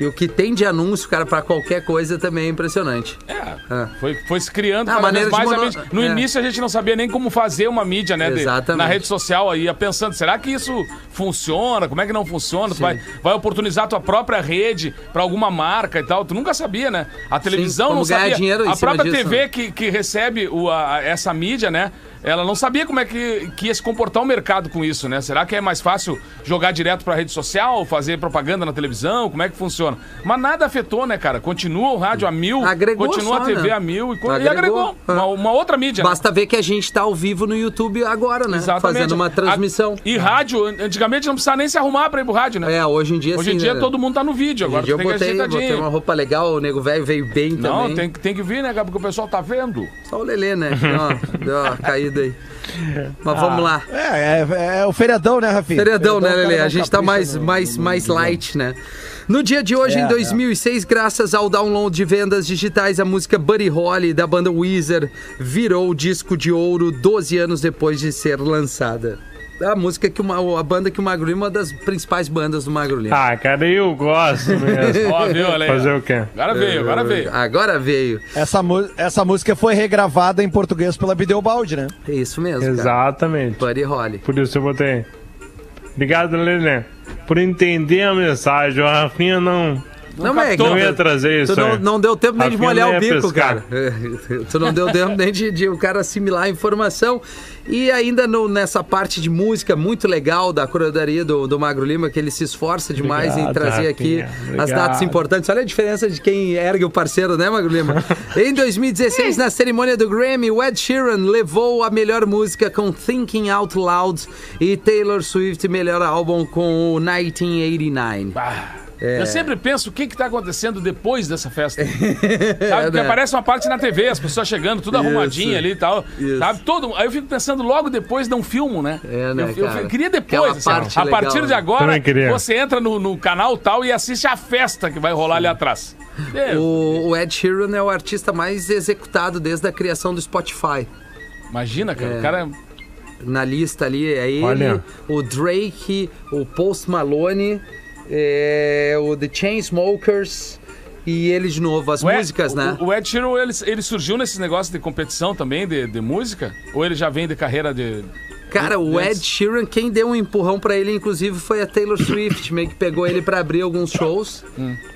[SPEAKER 2] E o que tem de anúncio, cara, pra qualquer coisa também é impressionante.
[SPEAKER 1] É, foi, foi se criando
[SPEAKER 2] Ah, maneira de
[SPEAKER 1] mais a
[SPEAKER 2] mono-.
[SPEAKER 1] No
[SPEAKER 2] é.
[SPEAKER 1] início a gente não sabia nem como fazer uma mídia, né? de-
[SPEAKER 2] Exatamente.
[SPEAKER 1] na rede social aí, pensando, será que isso funciona? Como é que não funciona? Tu vai, vai oportunizar tua própria rede pra alguma marca e tal. Tu nunca sabia, né? A televisão
[SPEAKER 2] como
[SPEAKER 1] não sabia.
[SPEAKER 2] dinheiro
[SPEAKER 1] a própria
[SPEAKER 2] disso,
[SPEAKER 1] TV
[SPEAKER 2] né?
[SPEAKER 1] que, que recebe o, a- essa mídia, né? Ela não sabia como é que, que ia se comportar o mercado com isso, né? Será que é mais fácil jogar direto pra rede social, fazer propaganda na televisão? Como é que funciona? Mas nada afetou, né, cara? Continua o rádio a mil,
[SPEAKER 2] Agregou
[SPEAKER 1] continua
[SPEAKER 2] só,
[SPEAKER 1] a TV
[SPEAKER 2] né?
[SPEAKER 1] a mil e, co- e
[SPEAKER 2] Agregou.
[SPEAKER 1] agregou.
[SPEAKER 2] É.
[SPEAKER 1] Uma, uma outra mídia. né?
[SPEAKER 2] Basta ver que a gente tá ao vivo no YouTube agora, né?
[SPEAKER 1] Exatamente.
[SPEAKER 2] Fazendo uma transmissão.
[SPEAKER 1] A- e rádio, an- antigamente não precisava nem se arrumar pra ir pro rádio, né?
[SPEAKER 2] É, hoje em dia
[SPEAKER 1] Hoje
[SPEAKER 2] sim,
[SPEAKER 1] em dia
[SPEAKER 2] né?
[SPEAKER 1] todo mundo tá no vídeo,
[SPEAKER 2] Hoje
[SPEAKER 1] agora tu
[SPEAKER 2] eu
[SPEAKER 1] tem que
[SPEAKER 2] botei,
[SPEAKER 1] ajeitadinho.
[SPEAKER 2] botei uma roupa legal, o nego velho veio bem
[SPEAKER 1] Não,
[SPEAKER 2] também.
[SPEAKER 1] tem, que- tem que vir, né? Porque o pessoal tá vendo.
[SPEAKER 2] Só o Lelê, né? Deu uma, deu uma caída aí. Mas vamos lá.
[SPEAKER 4] É, é, é o feriadão, né, Rafinha?
[SPEAKER 2] Feriadão, né,
[SPEAKER 4] o cara
[SPEAKER 2] Lelê?
[SPEAKER 4] não
[SPEAKER 2] A gente tá mais,
[SPEAKER 4] no-
[SPEAKER 2] mais,
[SPEAKER 4] no-
[SPEAKER 2] mais light, né? No dia de hoje,
[SPEAKER 4] É,
[SPEAKER 2] em
[SPEAKER 4] é.
[SPEAKER 2] 2006, graças ao download de vendas digitais, a música Buddy Holly, da banda Weezer, virou disco de ouro 12 anos depois de ser lançada. A música que uma, a banda que o Magro Lima é uma das principais bandas do Magro Lima.
[SPEAKER 3] Ah, cara, eu gosto mesmo.
[SPEAKER 1] Ó, viu, olha aí.
[SPEAKER 3] Fazer o quê?
[SPEAKER 1] Agora veio, agora veio.
[SPEAKER 2] Agora veio.
[SPEAKER 4] Essa, essa música foi regravada em português pela Bideobaldi, né?
[SPEAKER 2] É isso mesmo, cara.
[SPEAKER 3] Exatamente.
[SPEAKER 2] Buddy Holly.
[SPEAKER 3] Por isso eu botei. Obrigado, Lelê. Por entender a mensagem. O Rafinha não,
[SPEAKER 2] Não, mas é
[SPEAKER 3] não
[SPEAKER 2] não,
[SPEAKER 3] ia trazer isso.
[SPEAKER 2] tu não,
[SPEAKER 3] aí.
[SPEAKER 2] não deu tempo nem de molhar
[SPEAKER 3] não
[SPEAKER 2] o bico,
[SPEAKER 3] pescar.
[SPEAKER 2] cara. tu não deu tempo nem de, de o cara assimilar a informação. E ainda no- nessa parte de música muito legal da curadoria do, do Magro Lima, que ele se esforça demais em
[SPEAKER 3] Obrigado,
[SPEAKER 2] trazer aqui
[SPEAKER 3] Rafinha.
[SPEAKER 2] as
[SPEAKER 3] Obrigado.
[SPEAKER 2] datas importantes. Olha a diferença de quem ergue o parceiro, né, Magro Lima? em 2016, na cerimônia do Grammy, o Ed Sheeran levou a melhor música com Thinking Out Loud e Taylor Swift melhor álbum com o 1989.
[SPEAKER 1] Ah,
[SPEAKER 2] É.
[SPEAKER 1] Eu sempre penso o que que tá acontecendo depois dessa festa. Sabe? Porque aparece uma parte na TV, as pessoas chegando, tudo
[SPEAKER 2] Isso.
[SPEAKER 1] arrumadinho ali e tal.
[SPEAKER 2] Isso.
[SPEAKER 1] Sabe? Todo, aí eu fico pensando logo depois de um filme, né?
[SPEAKER 2] É, né,
[SPEAKER 1] eu, eu queria
[SPEAKER 2] Aquela
[SPEAKER 1] depois, assim,
[SPEAKER 2] parte
[SPEAKER 1] a
[SPEAKER 2] legal,
[SPEAKER 1] partir de
[SPEAKER 2] né?
[SPEAKER 1] agora,
[SPEAKER 3] Também queria.
[SPEAKER 1] você entra no, no canal tal e assiste a festa que vai rolar ali atrás. É,
[SPEAKER 2] O, o Ed Sheeran é o artista mais executado desde a criação do Spotify.
[SPEAKER 1] Imagina, cara,
[SPEAKER 2] É.
[SPEAKER 1] o cara.
[SPEAKER 2] Na lista ali é ele,
[SPEAKER 3] Olha.
[SPEAKER 2] o Drake, o Post Malone, é, o The Chainsmokers e ele de novo. As músicas, né?
[SPEAKER 1] O, o Ed Sheeran, ele, ele surgiu nesses negócios de competição também, de, de música? Ou ele já vem de carreira de.
[SPEAKER 2] Cara, o Ed Sheeran, quem deu um empurrão pra ele, inclusive, foi a Taylor Swift, meio que pegou ele pra abrir alguns shows.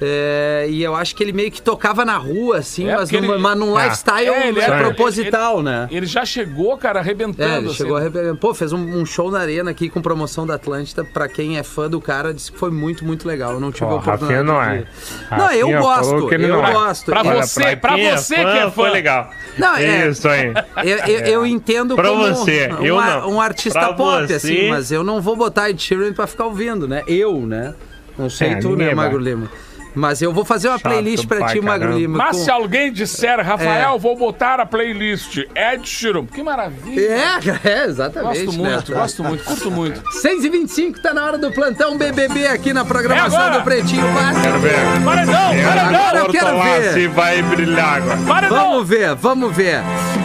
[SPEAKER 2] É, e eu acho que ele meio que tocava na rua, assim,
[SPEAKER 1] É,
[SPEAKER 2] mas,
[SPEAKER 1] porque
[SPEAKER 2] num,
[SPEAKER 1] ele-
[SPEAKER 2] mas num
[SPEAKER 3] Ah.
[SPEAKER 2] lifestyle
[SPEAKER 1] É, ele
[SPEAKER 2] é,
[SPEAKER 1] era-
[SPEAKER 2] proposital,
[SPEAKER 1] ele-
[SPEAKER 2] né?
[SPEAKER 1] Ele já chegou, cara,
[SPEAKER 2] É,
[SPEAKER 1] arrebentando.
[SPEAKER 2] ele
[SPEAKER 1] assim.
[SPEAKER 2] chegou a arrebentar. Pô, fez um, um show na arena aqui com promoção da Atlântida. Pra quem é fã do cara, disse que foi muito, muito legal. Eu não tive
[SPEAKER 3] Ó,
[SPEAKER 2] a oportunidade
[SPEAKER 3] Rafinha não é.
[SPEAKER 2] de... Não, eu
[SPEAKER 3] Rafinha
[SPEAKER 2] gosto, eu
[SPEAKER 3] não é.
[SPEAKER 2] gosto.
[SPEAKER 1] Pra
[SPEAKER 2] Eu-
[SPEAKER 1] você, pra
[SPEAKER 3] quem
[SPEAKER 1] você que é fã.
[SPEAKER 3] Foi legal.
[SPEAKER 2] Não, é-
[SPEAKER 3] Isso aí.
[SPEAKER 2] Eu, eu, eu entendo
[SPEAKER 3] Pra
[SPEAKER 2] como
[SPEAKER 3] você,
[SPEAKER 2] um,
[SPEAKER 3] eu não.
[SPEAKER 2] um artista
[SPEAKER 3] Pra
[SPEAKER 2] pop,
[SPEAKER 3] você-
[SPEAKER 2] assim, mas eu não vou botar Ed Sheeran pra ficar ouvindo, né? Eu, né? Não sei
[SPEAKER 3] É,
[SPEAKER 2] tu, né. Magro Lima? Mas eu vou fazer uma
[SPEAKER 3] Chato
[SPEAKER 2] playlist pra
[SPEAKER 3] pra
[SPEAKER 2] ti, Magro. Lima.
[SPEAKER 1] Mas
[SPEAKER 2] com-
[SPEAKER 1] se alguém disser, Rafael,
[SPEAKER 2] É.
[SPEAKER 1] vou botar a playlist Ed Sheeran. Que maravilha.
[SPEAKER 2] É, é, exatamente.
[SPEAKER 1] Gosto
[SPEAKER 2] né?
[SPEAKER 1] muito, gosto muito, curto muito.
[SPEAKER 2] 6h25, tá na hora do plantão BBB aqui na programação
[SPEAKER 1] É
[SPEAKER 2] do Pretinho Básico.
[SPEAKER 3] Quero ver.
[SPEAKER 1] Paredão,
[SPEAKER 2] Agora
[SPEAKER 1] paredão,
[SPEAKER 2] eu quero ver.
[SPEAKER 3] se vai brilhar agora.
[SPEAKER 1] paredão.
[SPEAKER 2] Vamos ver, vamos ver.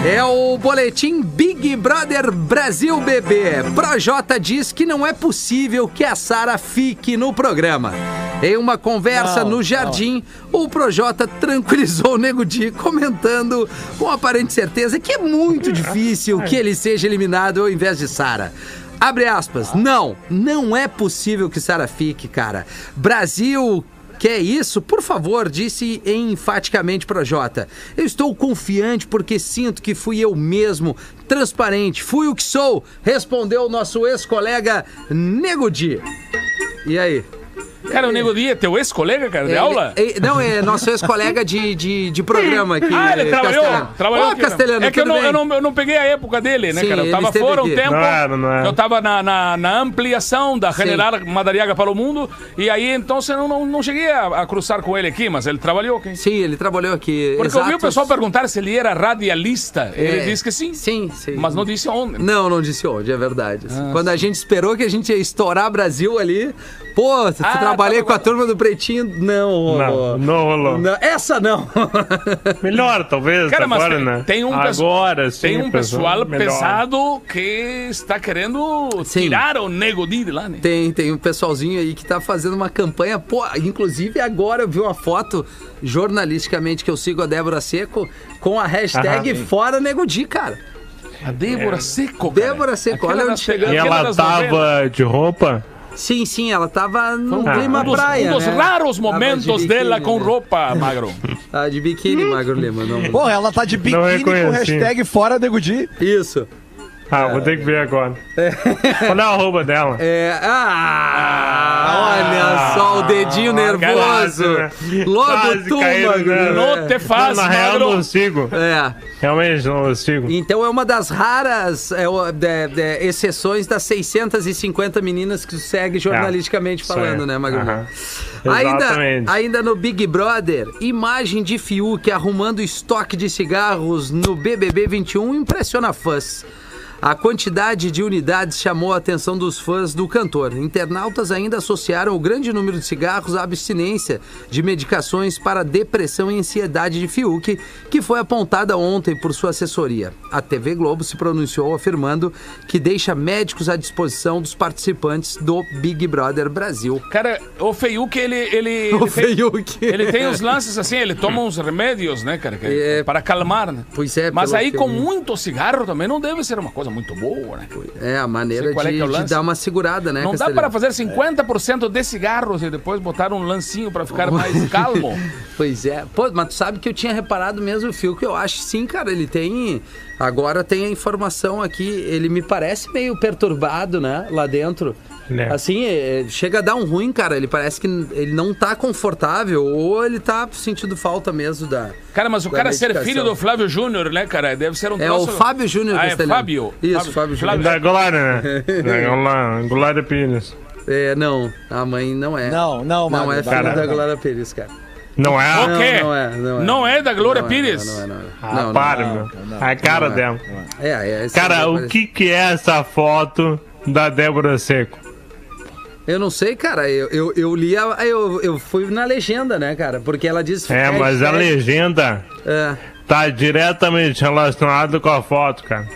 [SPEAKER 2] É o boletim Big Brother Brasil BB. Projota diz que não é possível que a Sara fique no programa. Em uma conversa
[SPEAKER 5] Não,
[SPEAKER 2] no jardim, o Projota tranquilizou o Nego Di, comentando com aparente certeza que é muito difícil que ele seja eliminado ao invés de Sara. Abre aspas. Não, não é possível que Sara fique, cara. Brasil que é isso? Por favor, disse enfaticamente Projota. Eu estou confiante porque sinto que fui eu mesmo, transparente, fui o que sou, respondeu o nosso ex-colega Nego Di. E aí?
[SPEAKER 1] Cara, o Nego Di é teu ex-colega, cara, de
[SPEAKER 2] Ele-
[SPEAKER 1] aula?
[SPEAKER 2] ele- não, é nosso ex-colega de, de, de programa aqui.
[SPEAKER 1] Ah, ele trabalhou?
[SPEAKER 2] Castelhano.
[SPEAKER 1] trabalhou né?
[SPEAKER 2] Castelhano,
[SPEAKER 1] É que eu não, eu, não, eu não peguei a época dele, né,
[SPEAKER 2] Sim,
[SPEAKER 1] cara? Eu tava fora um tempo.
[SPEAKER 3] Não era, não era.
[SPEAKER 1] Eu tava na, na, na ampliação da General Madariaga para o Mundo. E aí, então, você não, não, não cheguei a, a cruzar com ele aqui, mas ele trabalhou aqui.
[SPEAKER 2] Sim, ele trabalhou aqui.
[SPEAKER 1] Porque eu vi o
[SPEAKER 2] exatos-
[SPEAKER 1] pessoal perguntar se ele era radialista. Ele
[SPEAKER 2] É.
[SPEAKER 1] disse que sim.
[SPEAKER 2] Sim, sim.
[SPEAKER 1] Mas não disse onde.
[SPEAKER 2] Não, não disse onde, é verdade. Quando a gente esperou que a gente ia estourar Brasil ali, pô, tu
[SPEAKER 1] Ah,
[SPEAKER 2] trabalhei
[SPEAKER 1] tava
[SPEAKER 2] com a
[SPEAKER 1] com-
[SPEAKER 2] turma do Pretinho, não rolou.
[SPEAKER 3] Não, não rolou.
[SPEAKER 2] Não, essa não.
[SPEAKER 3] Melhor, talvez,
[SPEAKER 1] Cara, mas
[SPEAKER 3] agora,
[SPEAKER 1] tem,
[SPEAKER 3] né?
[SPEAKER 1] tem um,
[SPEAKER 3] agora, sim,
[SPEAKER 1] tem um pessoal
[SPEAKER 3] melhor.
[SPEAKER 1] pesado que está querendo
[SPEAKER 2] Sim.
[SPEAKER 1] tirar o Nego Di de lá, né?
[SPEAKER 2] Tem, tem um pessoalzinho aí que tá fazendo uma campanha, pô, inclusive agora eu vi uma foto jornalisticamente que eu sigo a Débora Seco com a hashtag
[SPEAKER 3] Aham.
[SPEAKER 2] Fora Nego Di, cara.
[SPEAKER 1] A Débora Seco, cara.
[SPEAKER 2] Débora Seco,
[SPEAKER 1] Aquela
[SPEAKER 2] olha onde chegou.
[SPEAKER 3] E ela tava de roupa?
[SPEAKER 2] Sim, sim, ela tava no
[SPEAKER 3] Ah,
[SPEAKER 2] clima
[SPEAKER 3] um
[SPEAKER 1] dos,
[SPEAKER 2] praia,
[SPEAKER 1] um dos
[SPEAKER 2] né?
[SPEAKER 1] raros
[SPEAKER 2] Tava de
[SPEAKER 1] momentos
[SPEAKER 2] biquíni,
[SPEAKER 1] dela com
[SPEAKER 2] né?
[SPEAKER 1] roupa, Magro.
[SPEAKER 2] Ah, de biquíni, Magro Lima. Não...
[SPEAKER 4] Porra, ela tá de biquíni com hashtag fora Nego Di.
[SPEAKER 2] Isso.
[SPEAKER 3] Ah, vou ter que ver agora. Qual é a roupa dela?
[SPEAKER 2] É. Ah! Olha só o dedinho nervoso.
[SPEAKER 3] quase, né?
[SPEAKER 2] Logo tu? Lima.
[SPEAKER 1] Não te faz,
[SPEAKER 3] Na real, não sigo.
[SPEAKER 2] É.
[SPEAKER 3] Realmente, não sigo.
[SPEAKER 2] Então é uma das raras é, o- de- de- exceções das 650 meninas que segue jornalisticamente
[SPEAKER 3] isso
[SPEAKER 2] falando, né, Magro?
[SPEAKER 3] Aham.
[SPEAKER 2] Ainda,
[SPEAKER 3] Exatamente.
[SPEAKER 2] ainda no Big Brother, imagem de Fiuk arrumando estoque de cigarros no BBB 21 impressiona fãs. A quantidade de unidades chamou a atenção dos fãs do cantor. Internautas ainda associaram o grande número de cigarros à abstinência de medicações para depressão e ansiedade de Fiuk, que foi apontada ontem por sua assessoria. A TV Globo se pronunciou afirmando que deixa médicos à disposição dos participantes do Big Brother Brasil.
[SPEAKER 1] Cara, o Feiuk, ele, ele,
[SPEAKER 2] O
[SPEAKER 1] ele, tem,
[SPEAKER 2] Fiuk.
[SPEAKER 1] ele tem os lances assim, ele toma uns remédios, né, cara, que-
[SPEAKER 2] É.
[SPEAKER 1] para acalmar, né?
[SPEAKER 2] Pois é,
[SPEAKER 1] Mas aí com muito cigarro também não deve ser uma coisa muito boa, né?
[SPEAKER 2] É, a maneira
[SPEAKER 1] é
[SPEAKER 2] de,
[SPEAKER 1] é
[SPEAKER 2] de
[SPEAKER 1] lance.
[SPEAKER 2] dar uma segurada, né,
[SPEAKER 1] Não dá para fazer 50% de cigarros e depois botar um lancinho para ficar mais calmo.
[SPEAKER 2] Pois é. Pô, mas tu sabe que eu tinha reparado mesmo o fio que eu acho sim, cara, ele tem. Agora tem a informação aqui, ele me parece meio perturbado, né? Lá dentro.
[SPEAKER 3] É.
[SPEAKER 2] Assim, é, chega a dar um ruim, cara. Ele parece que ele não tá confortável ou ele tá sentindo falta mesmo da.
[SPEAKER 1] Cara, mas o cara ser
[SPEAKER 2] medicação.
[SPEAKER 1] filho do Flávio Júnior, né, cara? Deve ser um
[SPEAKER 2] É o
[SPEAKER 1] troço-
[SPEAKER 2] Fábio Júnior
[SPEAKER 1] Ah, é. Fábio.
[SPEAKER 2] Isso, Fábio Júnior.
[SPEAKER 3] Da Glória, né? Da Glória, Glória Pires.
[SPEAKER 2] É, não, a mãe não é.
[SPEAKER 4] Não, não,
[SPEAKER 2] Não
[SPEAKER 4] Magro,
[SPEAKER 2] é filha
[SPEAKER 4] Magro,
[SPEAKER 2] da
[SPEAKER 4] não.
[SPEAKER 2] Glória Pires, cara.
[SPEAKER 3] Não é?
[SPEAKER 1] O quê?
[SPEAKER 2] Não, não é, não é.
[SPEAKER 1] Não é da Glória
[SPEAKER 2] Não é,
[SPEAKER 1] Pires?
[SPEAKER 2] Não é, não é.
[SPEAKER 3] Ah,
[SPEAKER 2] Não, não,
[SPEAKER 3] para,
[SPEAKER 4] não,
[SPEAKER 3] meu.
[SPEAKER 4] não,
[SPEAKER 3] a cara
[SPEAKER 2] não é.
[SPEAKER 3] dela.
[SPEAKER 2] É, é,
[SPEAKER 3] Cara,
[SPEAKER 2] é
[SPEAKER 3] o que que é essa foto da Débora Seco?
[SPEAKER 2] Eu não sei, cara. Eu, eu, eu li a. Eu, eu fui na legenda, né, cara? Porque ela diz.
[SPEAKER 3] É, mas a legenda
[SPEAKER 2] É.
[SPEAKER 3] tá diretamente relacionada com a foto, cara.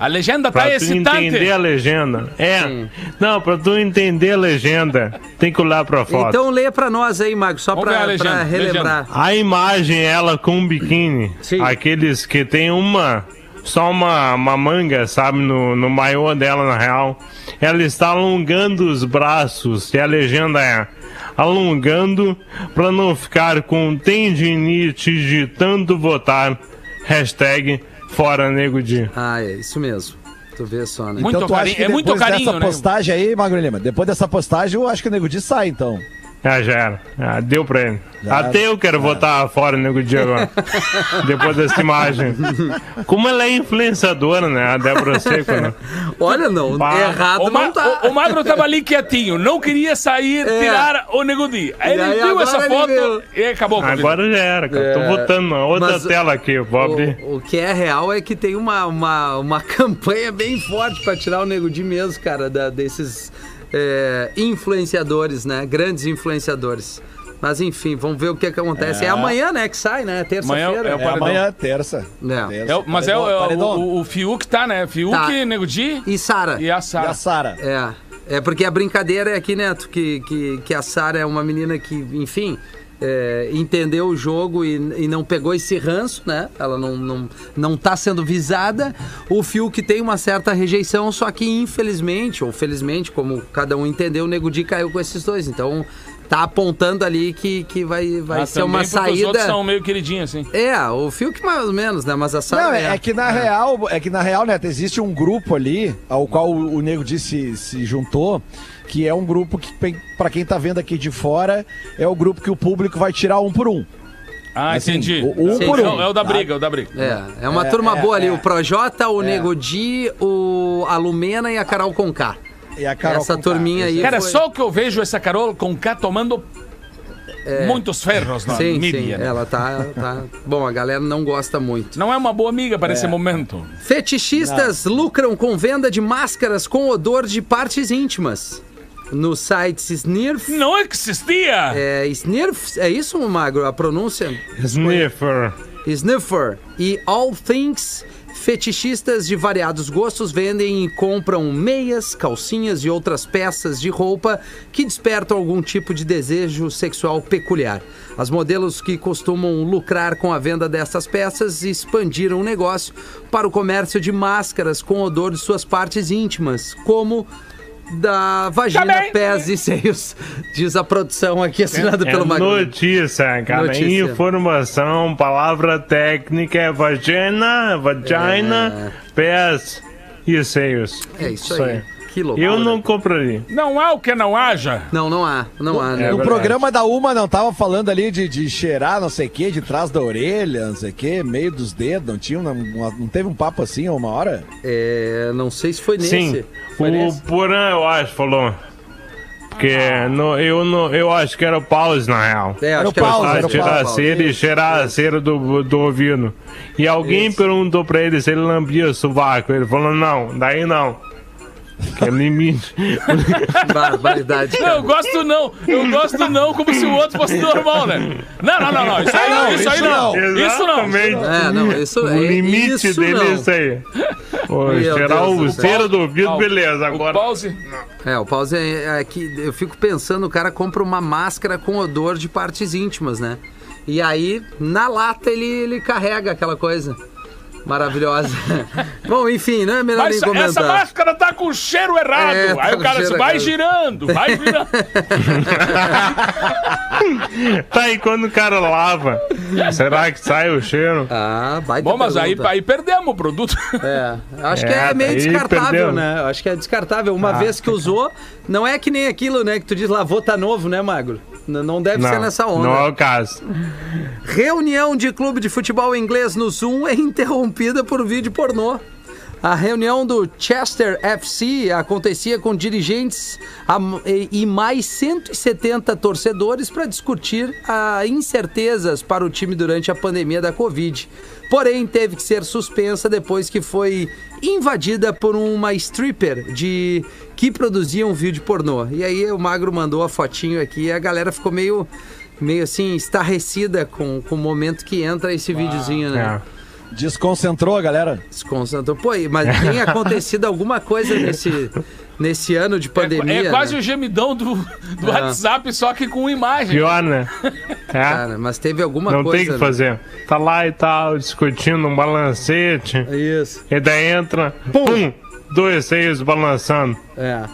[SPEAKER 1] A legenda
[SPEAKER 3] Pra
[SPEAKER 1] tá
[SPEAKER 3] tu
[SPEAKER 1] excitante.
[SPEAKER 3] entender a legenda. É.
[SPEAKER 2] Sim.
[SPEAKER 3] Não, pra tu entender a legenda, tem que olhar pra foto.
[SPEAKER 2] Então lê pra nós aí, Mago, só
[SPEAKER 1] a
[SPEAKER 2] pra,
[SPEAKER 1] legenda,
[SPEAKER 2] pra relembrar.
[SPEAKER 3] A imagem, ela com um biquíni.
[SPEAKER 2] Sim.
[SPEAKER 3] Aqueles que tem uma só uma, uma manga, sabe, no, no maiô dela, na real. Ela está alongando os braços e a legenda é alongando para não ficar com tendinite de tanto votar. Hashtag fora nego de.
[SPEAKER 2] Ah, é isso mesmo. Tu vê só, né?
[SPEAKER 1] Muito
[SPEAKER 4] então tu acha
[SPEAKER 1] carinho-
[SPEAKER 4] que
[SPEAKER 1] é muito
[SPEAKER 4] depois
[SPEAKER 1] carinho,
[SPEAKER 4] dessa
[SPEAKER 1] né?
[SPEAKER 4] postagem aí, Magro Lima, depois dessa postagem, eu acho que o Nego Di sai, então.
[SPEAKER 3] Ah, já era. Ah, deu pra ele.
[SPEAKER 4] Já
[SPEAKER 3] Até
[SPEAKER 4] era.
[SPEAKER 3] eu quero votar fora nego de agora. Depois dessa imagem. Como ela é influenciadora, né? A Débora Seco, né?
[SPEAKER 2] Olha, não,
[SPEAKER 3] Bah.
[SPEAKER 2] errado
[SPEAKER 1] O,
[SPEAKER 2] não tá.
[SPEAKER 1] o- o Magro tava ali quietinho, não queria sair,
[SPEAKER 2] É.
[SPEAKER 1] tirar o Negudi. Aí
[SPEAKER 2] E
[SPEAKER 1] ele
[SPEAKER 2] aí
[SPEAKER 1] viu essa foto
[SPEAKER 2] viu.
[SPEAKER 1] e acabou.
[SPEAKER 3] Agora já era, cara. Tô
[SPEAKER 2] É,
[SPEAKER 3] votando na outra
[SPEAKER 2] mas-
[SPEAKER 3] tela aqui. Abrir.
[SPEAKER 2] O, o que é real é que tem uma, uma, uma campanha bem forte pra tirar o Nego de mesmo, cara, da- desses é, influenciadores, né? Grandes influenciadores. Mas enfim, vamos ver o que, que acontece. É,
[SPEAKER 4] É.
[SPEAKER 2] amanhã, né, que sai, né? Terça-feira.
[SPEAKER 1] É o
[SPEAKER 4] É amanhã, terça.
[SPEAKER 2] É.
[SPEAKER 4] Terça,
[SPEAKER 1] É o- mas é o,
[SPEAKER 4] paredão,
[SPEAKER 1] é o- o, o Fiuk tá, né? Fiuk,
[SPEAKER 2] Tá.
[SPEAKER 1] Nego Di
[SPEAKER 2] E Sara.
[SPEAKER 1] e a
[SPEAKER 4] E
[SPEAKER 1] Sara.
[SPEAKER 4] a Sara.
[SPEAKER 2] É, é porque a brincadeira é aqui, Neto, que, que, que a Sara é uma menina que, enfim, é, entendeu o jogo e, e não pegou esse ranço, né? Ela não, não, não tá sendo visada. O Fiuk tem uma certa rejeição, só que infelizmente, ou felizmente, como cada um entendeu, o Nego Di caiu com esses dois. Então, tá apontando ali que, que vai, vai
[SPEAKER 1] Ah,
[SPEAKER 2] ser uma
[SPEAKER 1] porque Os
[SPEAKER 2] saída...
[SPEAKER 1] outros são meio queridinhos, assim.
[SPEAKER 2] É, o Fiuk mais ou menos, né? Mas a Sara
[SPEAKER 4] Não, é, é que na real, é que na real, Neto, existe um grupo ali ao qual o, o Nego disse se juntou, que é um grupo que, pra quem tá vendo aqui de fora, é o grupo que o público vai tirar um por um.
[SPEAKER 1] Ah,
[SPEAKER 4] Assim,
[SPEAKER 1] entendi.
[SPEAKER 4] um
[SPEAKER 2] Sim.
[SPEAKER 4] por
[SPEAKER 1] É
[SPEAKER 4] um.
[SPEAKER 1] é o da briga, é o da briga.
[SPEAKER 2] É, é uma
[SPEAKER 4] É,
[SPEAKER 2] turma
[SPEAKER 4] é,
[SPEAKER 2] boa ali.
[SPEAKER 4] é.
[SPEAKER 2] O Projota, o
[SPEAKER 4] É.
[SPEAKER 2] Nego Di, o, a Lumena e a Carol Conká.
[SPEAKER 4] E a Carol
[SPEAKER 2] Essa
[SPEAKER 4] Conká,
[SPEAKER 2] turminha aí.
[SPEAKER 1] Cara,
[SPEAKER 2] foi-
[SPEAKER 1] só o que eu vejo essa Carol com K tomando muitos ferros na
[SPEAKER 2] É. Sim,
[SPEAKER 1] mídia.
[SPEAKER 2] sim,
[SPEAKER 1] né?
[SPEAKER 2] ela tá, tá. Bom, a galera não gosta muito.
[SPEAKER 1] Não é uma boa amiga para esse momento.
[SPEAKER 2] Fetichistas lucram com venda de máscaras com odor de partes íntimas. No site Snirf.
[SPEAKER 1] Não existia!
[SPEAKER 2] É, Snirf, é isso, Magro, a pronúncia?
[SPEAKER 3] Sniffer.
[SPEAKER 2] Sniffer e All Things. Fetichistas de variados gostos vendem e compram meias, calcinhas e outras peças de roupa que despertam algum tipo de desejo sexual peculiar. As modelos que costumam lucrar com a venda dessas peças expandiram o negócio para o comércio de máscaras com odor de suas partes íntimas, como da vagina,
[SPEAKER 1] Também.
[SPEAKER 2] pés e seios, diz a produção aqui assinada
[SPEAKER 3] É
[SPEAKER 2] pelo Magro.
[SPEAKER 3] notícia, cara.
[SPEAKER 2] Notícia.
[SPEAKER 3] Informação, palavra técnica é vagina, vagina, pés e seios.
[SPEAKER 2] É isso aí. Que loucura.
[SPEAKER 3] Eu não compraria.
[SPEAKER 1] Não há o que não haja.
[SPEAKER 2] Não, não há. Não há, né?
[SPEAKER 3] É
[SPEAKER 4] No
[SPEAKER 3] verdade.
[SPEAKER 4] programa da Uma não tava falando ali de, de cheirar não sei o que, de trás da orelha, não sei o que, meio dos dedos, não tinha, uma- não teve um papo assim uma hora?
[SPEAKER 2] É, não sei se foi nesse.
[SPEAKER 3] Sim,
[SPEAKER 2] Foi
[SPEAKER 3] o
[SPEAKER 2] nesse?
[SPEAKER 3] Porã, eu acho, falou. Porque no, eu, no, eu acho que era o pause, na real.
[SPEAKER 2] É, acho
[SPEAKER 4] o
[SPEAKER 2] que era
[SPEAKER 4] pause,
[SPEAKER 2] o
[SPEAKER 4] era o
[SPEAKER 3] tirar a
[SPEAKER 4] pause.
[SPEAKER 3] cera e cheirar a cera do, do ouvido. E alguém perguntou pra ele se ele lambia o sovaco. Ele falou, não, daí não. Que é limite.
[SPEAKER 2] Barbaridade,
[SPEAKER 1] Não, eu gosto não. Eu gosto não como se o outro fosse normal, né? Não, não, não, não. Isso aí não, isso aí não. Isso não.
[SPEAKER 2] É, não, isso
[SPEAKER 3] O
[SPEAKER 2] é
[SPEAKER 3] limite
[SPEAKER 2] isso
[SPEAKER 3] dele
[SPEAKER 2] não.
[SPEAKER 3] é isso aí. Pô,
[SPEAKER 2] Deus
[SPEAKER 3] o cera do ouvido, beleza.
[SPEAKER 1] O
[SPEAKER 3] Agora.
[SPEAKER 1] pause.
[SPEAKER 2] É, o pause é, é que eu fico pensando, o cara compra uma máscara com odor de partes íntimas, né? E aí, na lata, ele, ele carrega aquela coisa. Maravilhosa. Bom, enfim, não é melhor
[SPEAKER 1] Mas
[SPEAKER 2] nem
[SPEAKER 1] essa
[SPEAKER 2] comentar.
[SPEAKER 1] máscara tá com cheiro errado.
[SPEAKER 2] É, tá
[SPEAKER 1] aí o cara diz, vai
[SPEAKER 2] errado.
[SPEAKER 1] girando, vai girando.
[SPEAKER 3] Tá aí quando o cara lava. Será que sai o cheiro?
[SPEAKER 2] Ah, baita
[SPEAKER 1] Bom, mas aí, aí perdemos o produto.
[SPEAKER 2] É, acho que
[SPEAKER 3] É,
[SPEAKER 2] é meio descartável, né? Acho que é descartável. Uma vez que usou, não é que nem aquilo, né? Que tu diz lavou, tá novo, né, Magro? Não deve ser nessa onda.
[SPEAKER 3] Não é o caso.
[SPEAKER 2] Reunião de clube de futebol inglês no Zoom é interrompida por vídeo pornô. A reunião do Chester FC acontecia com dirigentes e mais 170 torcedores para discutir incertezas para o time durante a pandemia da Covid. Porém, teve que ser suspensa depois que foi invadida por uma stripper de que produzia um vídeo pornô. E aí o Magro mandou a fotinho aqui e a galera ficou meio meio assim, estarrecida com, com o momento que entra esse videozinho, né?
[SPEAKER 3] É.
[SPEAKER 4] Desconcentrou a galera?
[SPEAKER 2] Desconcentrou. Pô, mas tem acontecido alguma coisa nesse, nesse ano de
[SPEAKER 1] É,
[SPEAKER 2] pandemia.
[SPEAKER 1] é quase
[SPEAKER 2] né?
[SPEAKER 1] o gemidão do, do
[SPEAKER 2] É.
[SPEAKER 1] WhatsApp, só que com imagem.
[SPEAKER 3] Pior, né? É.
[SPEAKER 2] Cara, mas teve alguma
[SPEAKER 3] Não
[SPEAKER 2] coisa.
[SPEAKER 3] tem o que fazer. Tá lá e tal, discutindo um balancete.
[SPEAKER 2] né? Isso.
[SPEAKER 3] E daí entra, pum, dois seios balançando.
[SPEAKER 2] É.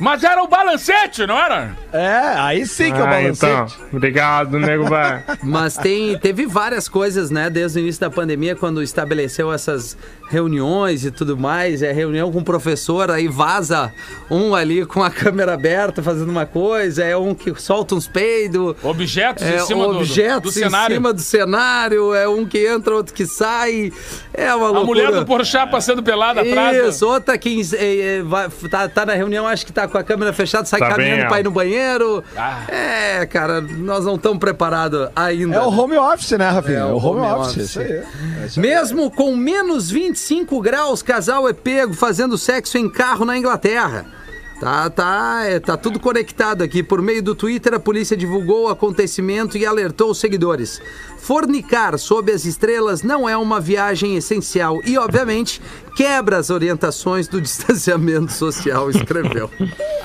[SPEAKER 1] Mas era o balancete, não era?
[SPEAKER 4] É, aí sim que é o
[SPEAKER 3] Ah,
[SPEAKER 4] balancete.
[SPEAKER 3] então. Obrigado, nego vai.
[SPEAKER 2] Mas tem, teve várias coisas, né, desde o início da pandemia, quando estabeleceu essas reuniões e tudo mais. É reunião com o professor, aí vaza um ali com a câmera aberta fazendo uma coisa, é um que solta uns peidos.
[SPEAKER 1] Objetos
[SPEAKER 2] É,
[SPEAKER 1] em cima do- do,
[SPEAKER 2] objetos
[SPEAKER 1] do cenário.
[SPEAKER 2] em cima do cenário, é um que entra, outro que sai. É uma
[SPEAKER 1] A
[SPEAKER 2] loucura.
[SPEAKER 1] mulher do Porchat passando pelada atrás.
[SPEAKER 2] Isso, outra que é, é, vai- tá, tá na reunião, acho que tá com a câmera fechada, sai
[SPEAKER 3] Tá
[SPEAKER 2] caminhando
[SPEAKER 3] bem,
[SPEAKER 2] pra ir no banheiro.
[SPEAKER 1] Ah.
[SPEAKER 2] É, cara, nós não estamos preparados ainda.
[SPEAKER 4] É o home office, né, Rafinha?
[SPEAKER 2] É
[SPEAKER 4] É
[SPEAKER 2] o
[SPEAKER 4] o home,
[SPEAKER 2] home
[SPEAKER 4] office.
[SPEAKER 2] office.
[SPEAKER 4] Isso aí. É isso aí.
[SPEAKER 2] Mesmo com menos 25 graus, casal é pego fazendo sexo em carro na Inglaterra. Tá, tá, é, tá tudo conectado aqui. Por meio do Twitter, a polícia divulgou o acontecimento e alertou os seguidores. Fornicar sob as estrelas não é uma viagem essencial e, obviamente, quebra as orientações do distanciamento social, escreveu.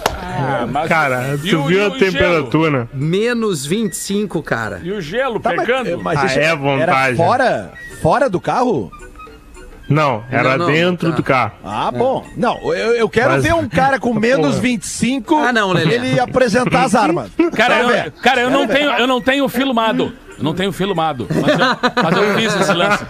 [SPEAKER 1] Ah, mas-
[SPEAKER 3] Cara, tu
[SPEAKER 1] o-
[SPEAKER 3] viu a temperatura?
[SPEAKER 2] Menos 25, cara.
[SPEAKER 1] E o gelo
[SPEAKER 4] Tá, mas-
[SPEAKER 1] pegando.
[SPEAKER 4] mas
[SPEAKER 3] Ah, é
[SPEAKER 4] Era
[SPEAKER 3] vontade.
[SPEAKER 4] fora, fora do carro?
[SPEAKER 3] Não, era
[SPEAKER 2] Não, não,
[SPEAKER 3] dentro
[SPEAKER 2] tá.
[SPEAKER 3] do carro.
[SPEAKER 4] Ah, bom. Não, eu, eu quero
[SPEAKER 3] Mas-
[SPEAKER 4] ver um cara com menos
[SPEAKER 3] Porra.
[SPEAKER 4] 25
[SPEAKER 2] Ah, não, Lelê.
[SPEAKER 4] ele apresentar as armas.
[SPEAKER 1] Cara, eu, cara eu, não tenho, eu não tenho filmado. Eu não tenho filmado. Mas eu, mas eu fiz esse lance.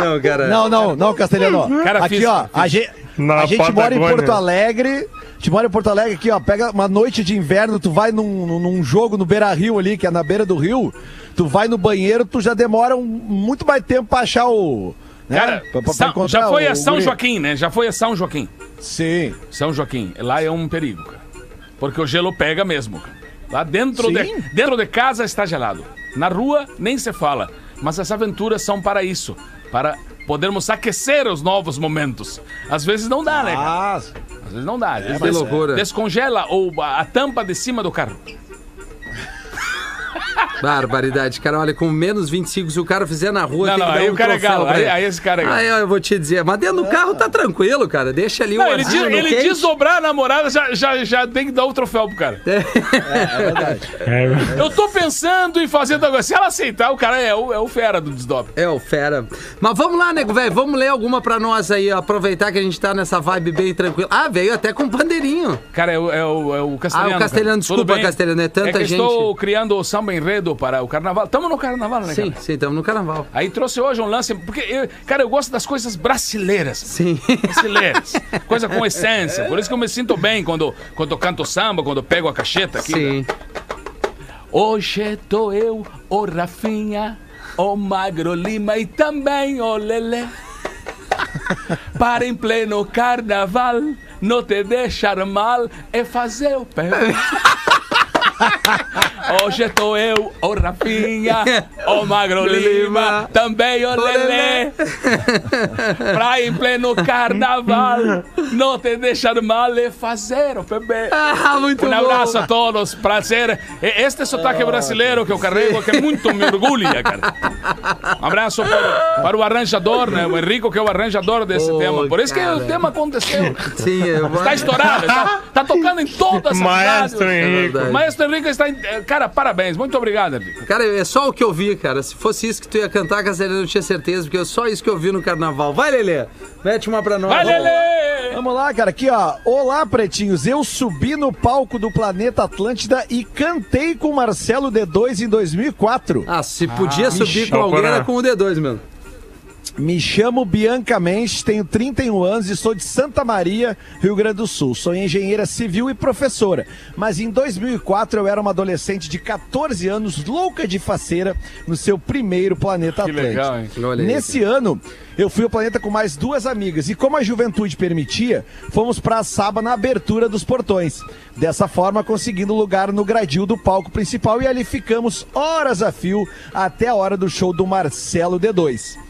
[SPEAKER 2] Não, cara.
[SPEAKER 4] Não, não, não, Castelhano.
[SPEAKER 1] Cara,
[SPEAKER 4] aqui,
[SPEAKER 1] fiz,
[SPEAKER 4] ó,
[SPEAKER 1] fiz.
[SPEAKER 4] a gente,
[SPEAKER 3] Na
[SPEAKER 4] a gente mora em. Porto Alegre. A gente mora em Porto Alegre aqui, ó. Pega uma noite de inverno, tu vai num, num- num jogo no Beira Rio ali, que é na beira do rio. Tu vai no banheiro, tu já demora um- muito mais tempo pra achar o. Né?
[SPEAKER 1] Cara,
[SPEAKER 4] Pra- pra-
[SPEAKER 1] São- já foi a São
[SPEAKER 4] guri.
[SPEAKER 1] Joaquim, né? Já foi a São Joaquim.
[SPEAKER 4] Sim.
[SPEAKER 1] São Joaquim. Lá é um perigo, cara. Porque o gelo pega mesmo. cara. Lá dentro de, dentro de casa está gelado. Na rua nem se fala. Mas as aventuras são para isso. Para podermos aquecer os novos momentos. Às vezes não dá, né? cara?
[SPEAKER 4] Ah,
[SPEAKER 1] Às vezes não dá. Às vezes
[SPEAKER 2] que loucura.
[SPEAKER 1] Descongela ou a, a tampa de cima do carro.
[SPEAKER 2] Barbaridade, cara. Olha, com menos 25, se o cara fizer na rua,
[SPEAKER 1] Não,
[SPEAKER 2] tem
[SPEAKER 1] não,
[SPEAKER 2] que dar
[SPEAKER 1] aí
[SPEAKER 2] um
[SPEAKER 1] o cara é galo. Aí,
[SPEAKER 2] ele.
[SPEAKER 1] aí esse cara é galo.
[SPEAKER 2] Aí eu vou te dizer, mas dentro do carro tá tranquilo, cara. Deixa ali o
[SPEAKER 1] Não, ele,
[SPEAKER 2] arzinho
[SPEAKER 1] diz,
[SPEAKER 2] no
[SPEAKER 1] ele desdobrar a namorada, já, já, já tem que dar o troféu pro cara.
[SPEAKER 3] É,
[SPEAKER 1] Eu tô pensando em fazer agora. Se ela aceitar, o cara é o, é o fera do desdobre.
[SPEAKER 2] É, o fera. Mas vamos lá, nego, velho. Vamos ler alguma pra nós aí. Aproveitar que a gente tá nessa vibe bem tranquila. Ah, veio até com pandeirinho.
[SPEAKER 1] Cara, é o, é o, é o castelhano.
[SPEAKER 2] Ah, o castelhano,
[SPEAKER 1] cara.
[SPEAKER 2] desculpa, castelhano, é tanta
[SPEAKER 1] é que
[SPEAKER 2] gente.
[SPEAKER 1] estou criando o samba enredo para o carnaval. Tamo no carnaval, né,
[SPEAKER 2] Sim,
[SPEAKER 1] cara?
[SPEAKER 2] sim, estamos no carnaval.
[SPEAKER 1] Aí trouxe hoje um lance, porque, eu- cara, eu gosto das coisas brasileiras.
[SPEAKER 2] Sim.
[SPEAKER 1] Brasileiras. Coisa com essência. Por isso que eu me sinto bem quando, quando eu canto samba, quando eu pego a cacheta aqui.
[SPEAKER 2] Sim.
[SPEAKER 1] Hoje tô eu, o Rafinha, o Magro Lima e também o Lelê. Para em pleno carnaval, não te deixar mal é fazer o pé. Hoje tô eu, o Rafinha, o Magro Lima, também o Lelê. Pra em pleno carnaval, não te deixar mal é fazer o bebê.
[SPEAKER 2] Ah, muito
[SPEAKER 1] Um
[SPEAKER 2] bom.
[SPEAKER 1] abraço a todos, prazer. E- Este sotaque brasileiro que eu carrego, que muito me orgulha, cara. Um abraço para, para o arranjador, né? O Henrico, que é o arranjador desse
[SPEAKER 2] Ô,
[SPEAKER 1] tema. Por isso que
[SPEAKER 2] cara.
[SPEAKER 1] o tema aconteceu.
[SPEAKER 2] Sim, vou...
[SPEAKER 1] Está estourado, tá, tá tocando em todas as
[SPEAKER 3] Maestro
[SPEAKER 1] rádios. Maestro Henrique está em... Cara, parabéns. Muito obrigado, Henrique.
[SPEAKER 2] Cara, é só o que eu vi, cara. Se fosse isso que tu ia cantar, Castelhano, eu não tinha certeza, porque é só isso que eu vi no carnaval. Vai, Lelê. Mete uma pra nós.
[SPEAKER 1] Vai, Lelê!
[SPEAKER 4] Vamos lá, cara, aqui ó. Olá, pretinhos. Eu subi no palco do Planeta Atlântida e cantei com Marcelo D2 em 2004.
[SPEAKER 2] Ah, se podia subir com
[SPEAKER 3] Só
[SPEAKER 2] alguém, era com o D2, mano.
[SPEAKER 4] Me chamo Bianca Mendes, tenho 31 anos e sou de Santa Maria, Rio Grande do Sul. Sou engenheira civil e professora. Mas em 2004 eu era uma adolescente de 14 anos, louca de faceira, no seu primeiro Planeta
[SPEAKER 1] Que
[SPEAKER 4] Atlântida.
[SPEAKER 1] legal, hein?
[SPEAKER 4] Nesse ano, eu fui ao planeta com mais duas amigas e, como a juventude permitia, fomos para a Saba na abertura dos portões. Dessa forma, conseguindo lugar no gradil do palco principal e ali ficamos horas a fio até a hora do show do Marcelo D2.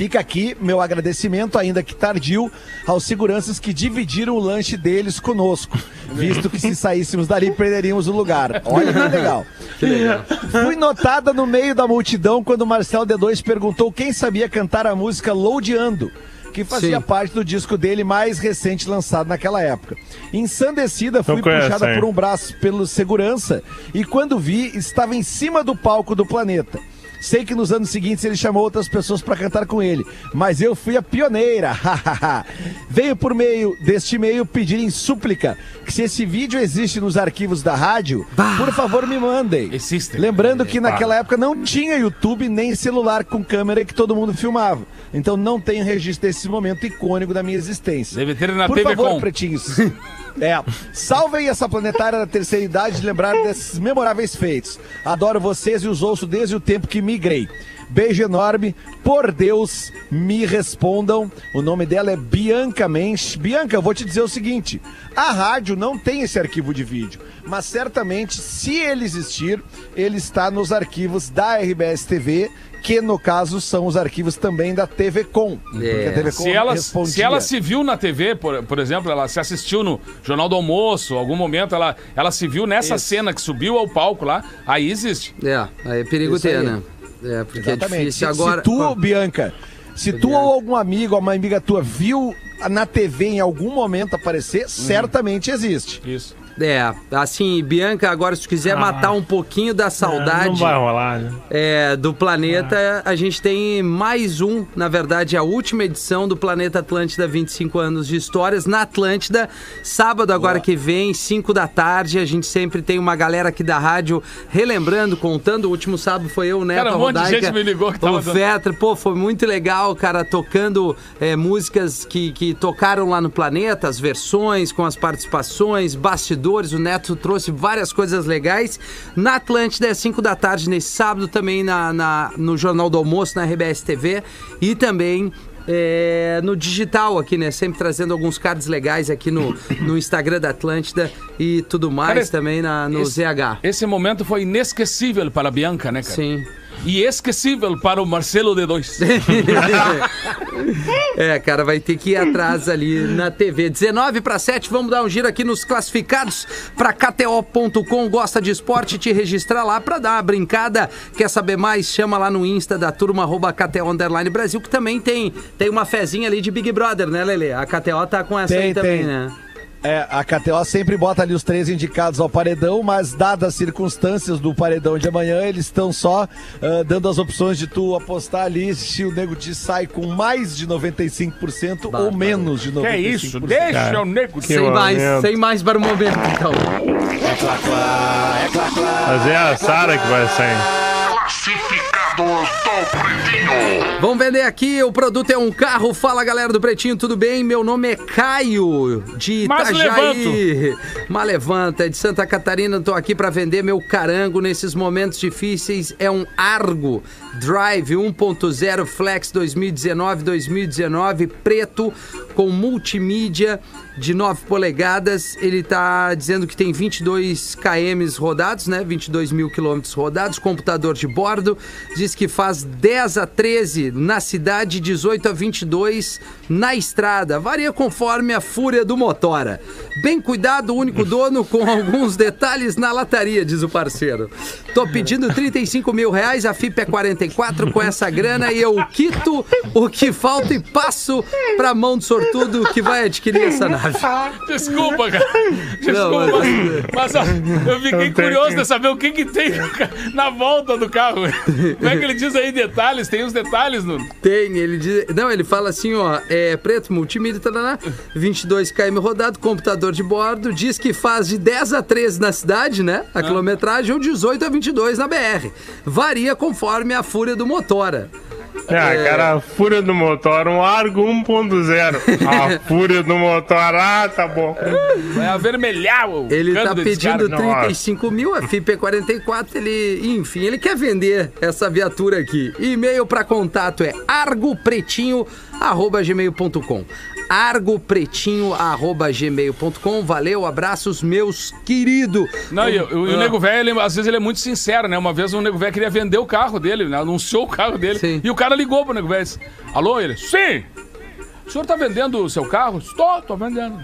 [SPEAKER 4] Fica aqui meu agradecimento, ainda que tardio, aos seguranças que dividiram o lanche deles conosco, visto que se saíssemos dali perderíamos o lugar. Olha que legal. Fui notada no meio da multidão quando o Marcelo D2 perguntou quem sabia cantar a música Lodeando. que fazia
[SPEAKER 2] Sim.
[SPEAKER 4] parte do disco dele mais recente lançado naquela época. Ensandecida, fui
[SPEAKER 3] Não conheço,
[SPEAKER 4] puxada
[SPEAKER 3] hein?
[SPEAKER 4] por um braço pelo segurança e quando vi, estava em cima do palco do planeta. Sei que nos anos seguintes ele chamou outras pessoas para cantar com ele, mas eu fui a pioneira. Veio por meio deste e-mail pedir em súplica que se esse vídeo existe nos arquivos da rádio, por favor me mandem.
[SPEAKER 1] Existe.
[SPEAKER 4] Lembrando que naquela época não tinha YouTube nem celular com câmera que todo mundo filmava. Então não tenho registro desse momento icônico da minha existência.
[SPEAKER 1] Deve ter na
[SPEAKER 4] Por
[SPEAKER 1] TV
[SPEAKER 4] favor,
[SPEAKER 1] Com.
[SPEAKER 4] pretinhos. É, salvem essa planetária da terceira idade de lembrar desses memoráveis feitos. Adoro vocês e os ouço desde o tempo que migrei. Beijo enorme. Por Deus, me respondam. O nome dela é Bianca Mensch. Bianca, eu vou te dizer o seguinte: a rádio não tem esse arquivo de vídeo, mas certamente, se ele existir, ele está nos arquivos da RBS TV, que no caso são os arquivos também da TV Com. Porque a TV Com
[SPEAKER 1] Se ela, se ela se viu na TV, por, por exemplo, ela se assistiu no Jornal do Almoço, algum momento ela, ela se viu nessa cena que subiu ao palco lá, aí existe.
[SPEAKER 2] É, aí é perigo
[SPEAKER 4] Isso
[SPEAKER 2] ter,
[SPEAKER 4] aí.
[SPEAKER 2] né? É, porque é
[SPEAKER 4] Exatamente.
[SPEAKER 2] difícil.
[SPEAKER 4] Se,
[SPEAKER 2] Agora.
[SPEAKER 4] se tu, Bianca, se tu
[SPEAKER 2] Bianca.
[SPEAKER 4] ou algum amigo, uma amiga tua viu na TV em algum momento aparecer, certamente existe.
[SPEAKER 1] Isso.
[SPEAKER 2] É, assim, Bianca, agora se tu quiser matar um pouquinho da
[SPEAKER 3] Não
[SPEAKER 2] saudade
[SPEAKER 3] vai rolar, né?
[SPEAKER 2] é, do planeta, a gente tem mais um, na verdade, a última edição do Planeta Atlântida 25 anos de histórias na Atlântida. Sábado agora que vem, 5 da tarde, a gente sempre tem uma galera aqui da rádio relembrando, contando. O último sábado foi eu, Neto,
[SPEAKER 1] Cara, um monte de gente me ligou que tava
[SPEAKER 2] o Fetter, pô, foi muito legal, cara, tocando é, músicas que, que tocaram lá no planeta, as versões, com as participações, bastidores. O Neto trouxe várias coisas legais. Na Atlântida, é 5 da tarde, nesse sábado, também na, na- no Jornal do Almoço, na RBS TV. E também. é, no digital aqui, né? Sempre trazendo alguns cards legais aqui no, no Instagram da Atlântida e tudo mais
[SPEAKER 1] Cara,
[SPEAKER 2] também na, no
[SPEAKER 1] esse-
[SPEAKER 2] ZH.
[SPEAKER 1] Esse momento foi inesquecível para a Bianca, né, cara?
[SPEAKER 2] Sim.
[SPEAKER 1] E esquecível para o Marcelo D2.
[SPEAKER 2] É, cara, vai ter que ir atrás ali na TV. 19 para 7, vamos dar um giro aqui nos classificados para KTO.com. Gosta de esporte? Te registrar lá para dar uma brincada. Quer saber mais? Chama lá no Insta da turma arroba KTO Underline Brasil, que também tem, tem uma fezinha ali de Big Brother, né, Lele? A KTO tá com essa
[SPEAKER 4] Tem,
[SPEAKER 2] aí também,
[SPEAKER 4] tem.
[SPEAKER 2] né?
[SPEAKER 4] É, a KTO sempre bota ali os três indicados ao paredão, mas dadas as circunstâncias do paredão de amanhã, eles estão só ah, dando as opções de tu apostar ali se o nego te sai com mais de 95% ou menos de 95%.
[SPEAKER 1] Que é isso? Deixa
[SPEAKER 3] Cara,
[SPEAKER 1] o nego.
[SPEAKER 3] que
[SPEAKER 2] Sem mais, sem mais para o momento, então.
[SPEAKER 3] Mas é a Sara que vai sair.
[SPEAKER 2] Vamos vender aqui, o produto é um carro. Fala galera do Pretinho, tudo bem? Meu nome é Caio, de
[SPEAKER 1] Mas
[SPEAKER 2] Itajaí. Mas levanta, de Santa Catarina, tô aqui para vender meu carango nesses momentos difíceis. É um Argo Drive 1.0 Flex 2019-2019, preto, com multimídia de 9 polegadas. Ele tá dizendo que tem 22 km rodados, né? 22 mil quilômetros rodados, computador de bordo. Diz que faz 10 a 13 na cidade, 18 a 22 na estrada. Varia conforme a fúria do motora. Bem cuidado, único dono, com alguns detalhes na lataria, diz o parceiro. Tô pedindo 35 mil reais, a FIP é 44 com essa grana e eu quito o que falta e passo pra mão do sortudo que vai adquirir essa nave.
[SPEAKER 1] Desculpa, cara. Desculpa.
[SPEAKER 2] Não,
[SPEAKER 1] mas, ó, eu fiquei curioso
[SPEAKER 3] que-
[SPEAKER 1] de saber o que, que tem na volta do carro. Como é que ele diz aí detalhes? Tem os detalhes no.
[SPEAKER 2] Tem, ele diz. Não, ele fala assim, ó. É preto, multimídia, taraná, 22 km rodado, computador de bordo. Diz que faz de 10 a 13 na cidade, né? A quilometragem, ou 18 a 22 na BR. Varia conforme a fúria do motora.
[SPEAKER 3] É, cara, a fúria do motor, um Argo 1.0. A fúria do motor, ah, tá bom.
[SPEAKER 1] Vai avermelhar o
[SPEAKER 2] Ele tá pedindo
[SPEAKER 1] descarga.
[SPEAKER 2] 35 mil, a FIP é 44, ele, enfim, ele quer vender essa viatura aqui. E-mail para contato é argopretinho@gmail.com. argopretinho@gmail.com. Valeu, abraços meus querido.
[SPEAKER 1] Não, e, o- o nego velho, ele- às vezes ele é muito sincero, né? Uma vez um nego velho queria vender o carro dele, né? anunciou o carro dele.
[SPEAKER 2] Sim.
[SPEAKER 1] E o cara ligou pro nego velho e disse: Alô, ele? Sim! O senhor tá vendendo o seu carro? Estou, tô vendendo.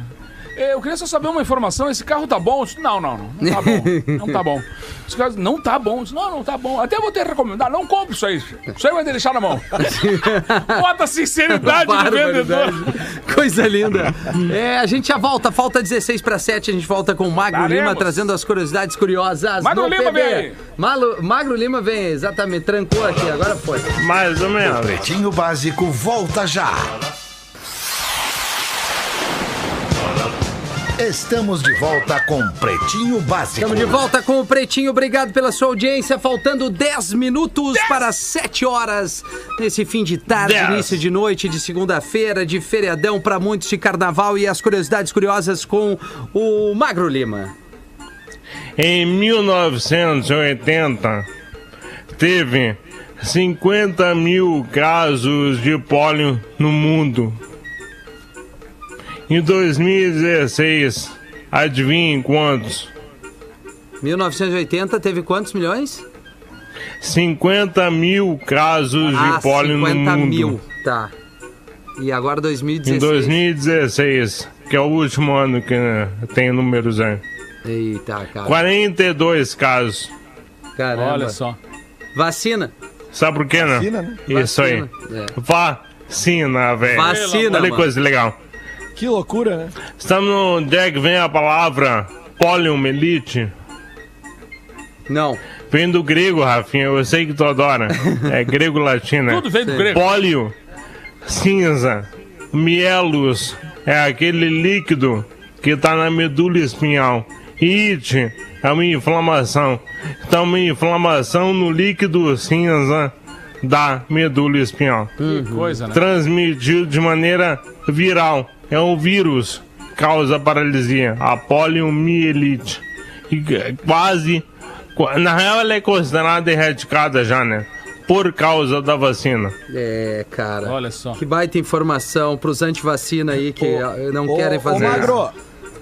[SPEAKER 1] É, Eu queria só saber uma informação. Esse carro tá bom? Disse, não, não, não. Não tá bom. Não tá bom. Os caras, não tá bom. Disse, não, não tá bom. Até vou ter recomendado. Não compre isso aí. Isso aí vai deixar na mão. Bota a sinceridade do vendedor.
[SPEAKER 2] Coisa linda. É, a gente já volta. Falta 16 para 7. A gente volta com o Magro
[SPEAKER 1] Daremos.
[SPEAKER 2] Lima trazendo as curiosidades curiosas.
[SPEAKER 1] Magro
[SPEAKER 2] no
[SPEAKER 1] Lima
[SPEAKER 2] PB.
[SPEAKER 1] vem aí.
[SPEAKER 2] Magro Lima vem, exatamente. Trancou aqui, agora foi.
[SPEAKER 3] Mais ou menos.
[SPEAKER 6] Pretinho Básico volta já. Estamos de volta com Pretinho Básico.
[SPEAKER 2] Estamos de volta com o Pretinho. Obrigado pela sua audiência. Faltando 10 minutos para 7 horas nesse fim de tarde,
[SPEAKER 3] Dez.
[SPEAKER 2] início de noite de segunda-feira, de feriadão para muitos de carnaval e as curiosidades curiosas com o Magro Lima.
[SPEAKER 3] Em 1980, teve 50 mil casos de pólio no mundo. Em 2016, adivinhem quantos?
[SPEAKER 2] 1980 teve quantos milhões?
[SPEAKER 3] 50 mil casos de
[SPEAKER 2] ah,
[SPEAKER 3] pólio no
[SPEAKER 2] 50
[SPEAKER 3] mundo.
[SPEAKER 2] mil. Tá. E agora
[SPEAKER 3] Em
[SPEAKER 2] 2016.
[SPEAKER 3] 2016, que é o último ano que né, tem números aí.
[SPEAKER 2] Eita, cara.
[SPEAKER 3] 42 casos.
[SPEAKER 2] Caramba.
[SPEAKER 1] Olha só.
[SPEAKER 2] Vacina.
[SPEAKER 3] Sabe por quê, né?
[SPEAKER 4] Vacina, né?
[SPEAKER 3] Isso aí.
[SPEAKER 2] Vacina, é.
[SPEAKER 3] Vacina, velho.
[SPEAKER 2] Vacina,
[SPEAKER 3] Olha que
[SPEAKER 2] mano.
[SPEAKER 3] coisa legal.
[SPEAKER 4] Que loucura, né?
[SPEAKER 3] Estamos no onde é que vem a palavra poliomielite?
[SPEAKER 2] Não.
[SPEAKER 3] Vem do grego, Rafinha. Eu sei que tu adora. É grego latino.
[SPEAKER 1] Tudo vem do grego.
[SPEAKER 3] Polio, cinza, mielos, é aquele líquido que tá na medula espinhal. It é uma inflamação. Então, uma inflamação no líquido cinza da medula espinhal.
[SPEAKER 1] Que coisa, né?
[SPEAKER 3] Transmitido de maneira viral. É um vírus que causa paralisia, a poliomielite. E é quase. Na real, ela é considerada erradicada já, né? Por causa da vacina.
[SPEAKER 2] É, cara.
[SPEAKER 1] Olha só.
[SPEAKER 2] Que baita informação pros antivacina aí que eh, não querem
[SPEAKER 4] Ô,
[SPEAKER 2] fazer
[SPEAKER 4] Ô,
[SPEAKER 2] isso.
[SPEAKER 4] Magro,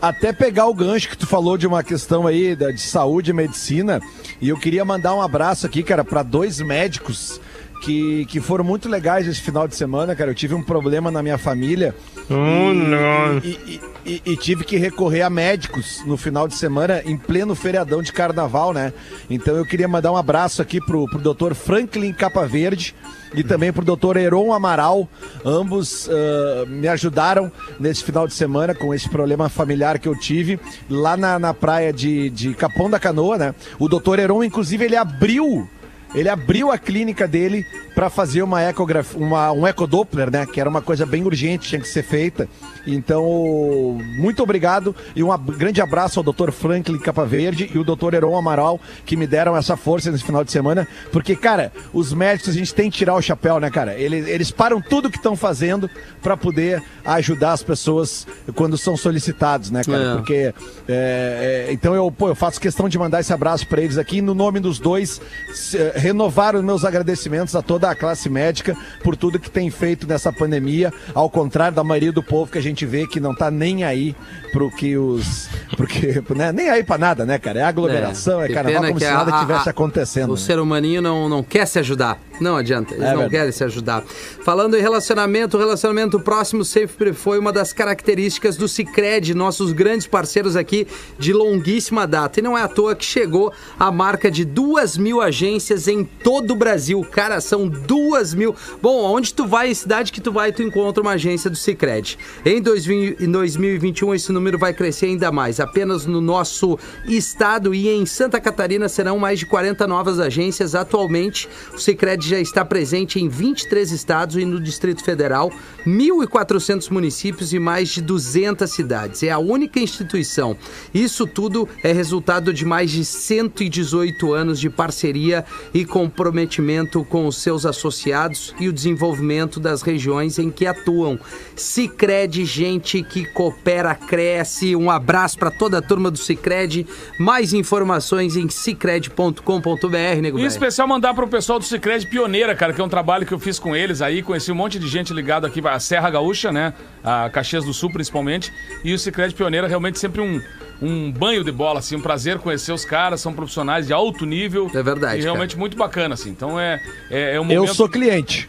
[SPEAKER 4] até pegar o gancho que tu falou de uma questão aí de saúde e medicina, e eu queria mandar um abraço aqui, cara, para dois médicos que, que foram muito legais esse final de semana, cara. Eu tive um problema na minha família
[SPEAKER 3] Hum,
[SPEAKER 4] e, e- e- e tive que recorrer a médicos no final de semana, em pleno feriadão de carnaval, né? Então eu queria mandar um abraço aqui pro, pro doutor Franklin Capa Verde e também pro doutor Heron Amaral. Ambos ah, me ajudaram nesse final de semana com esse problema familiar que eu tive lá na, na praia de, de Capão da Canoa, né? O doutor Heron, inclusive, ele abriu ele abriu a clínica dele para fazer uma ecografia, uma, um ecodoppler, né? Que era uma coisa bem urgente, tinha que ser feita. Então, muito obrigado e um grande abraço ao Dr. Franklin Capa Verde e o Dr. Heron Amaral que me deram essa força nesse final de semana. Porque, cara, os médicos a gente tem que tirar o chapéu, né, cara? Eles, eles param tudo que estão fazendo para poder ajudar as pessoas quando são solicitados, né, cara?
[SPEAKER 2] É.
[SPEAKER 4] Porque é, é, então eu, pô, eu faço questão de mandar esse abraço para eles aqui no nome dos dois, se- renovar os meus agradecimentos a toda a classe médica por tudo que tem feito nessa pandemia, ao contrário da maioria do povo que a gente vê que não tá nem aí pro que os, porque, né, nem aí para nada, né, cara? É aglomeração, é,
[SPEAKER 2] que
[SPEAKER 4] carnaval como
[SPEAKER 2] que
[SPEAKER 4] se nada
[SPEAKER 2] a-
[SPEAKER 4] tivesse
[SPEAKER 2] a-
[SPEAKER 4] acontecendo.
[SPEAKER 2] O
[SPEAKER 4] né?
[SPEAKER 2] ser humaninho não, não quer se ajudar. Não adianta, eles
[SPEAKER 4] É
[SPEAKER 2] não
[SPEAKER 4] verdade.
[SPEAKER 2] querem se ajudar. Falando em relacionamento, o relacionamento próximo sempre foi uma das características do Cicred, nossos grandes parceiros aqui de longuíssima data. E não é à toa que chegou a marca de duas mil agências em todo o Brasil. Cara, são duas mil. Bom, onde tu vai, em cidade que tu vai, tu encontra uma agência do Cicred. Em 2000 em 2021, esse número vai crescer ainda mais. Apenas no nosso estado e em Santa Catarina serão mais de 40 novas agências. Atualmente, o Cicred já está presente em 23 estados e no Distrito Federal, 1.400 municípios e mais de 200 cidades. É a única instituição. Isso tudo é resultado de mais de 118 anos de parceria e comprometimento com os seus associados e o desenvolvimento das regiões em que atuam. Cicred, gente que coopera, cresce. Um abraço para toda a turma do Cicred. Mais informações em cicred.com.br, nego
[SPEAKER 1] Em especial mandar pro pessoal do Cicred Pioneira, cara, que é um trabalho que eu fiz com eles aí, conheci um monte de gente ligado aqui, a Serra Gaúcha, né, a Caxias do Sul principalmente, e o Cicred Pioneira realmente sempre um, um banho de bola, assim, um prazer conhecer os caras, são profissionais de alto nível.
[SPEAKER 2] É verdade,
[SPEAKER 1] E realmente muito bacana, assim, então é, é, é um
[SPEAKER 4] Eu
[SPEAKER 1] momento...
[SPEAKER 4] sou cliente.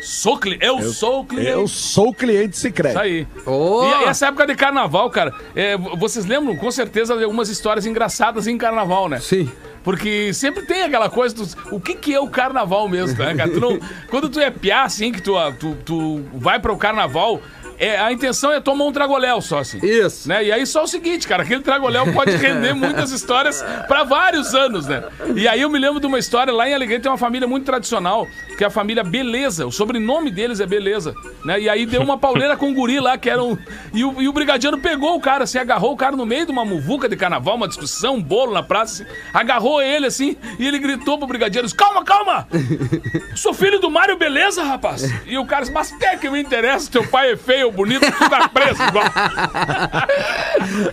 [SPEAKER 1] Sou cliente. Eu, sou cliente.
[SPEAKER 4] Eu sou cliente Sicredi.
[SPEAKER 1] Isso aí.
[SPEAKER 2] Ô!
[SPEAKER 1] E, e essa época de carnaval, cara, é, vocês lembram com certeza de algumas histórias engraçadas em carnaval, né?
[SPEAKER 2] Sim.
[SPEAKER 1] Porque sempre tem aquela coisa, do, o que que é o carnaval mesmo, né, cara? Tu não- quando tu é piá, assim, que tu, tu, tu vai para o carnaval, é, a intenção é tomar um tragoléu só, assim.
[SPEAKER 2] Isso.
[SPEAKER 1] Né? E aí só o seguinte, cara, aquele tragoléu pode render muitas histórias pra vários anos, né? E aí eu me lembro de uma história, lá em Alegrete tem uma família muito tradicional, que é a família Beleza, o sobrenome deles é Beleza, né? E aí deu uma pauleira com um guri lá, que era um... E o, e o brigadiano pegou o cara, assim, agarrou o cara no meio de uma muvuca de carnaval, uma discussão, um bolo na praça, assim, agarrou ele, assim, e ele gritou pro brigadiano, calma, calma! Sou filho do Mário Beleza, rapaz! E o cara disse, mas quer que me interessa, teu pai é feio, bonito, tu tá preso igual.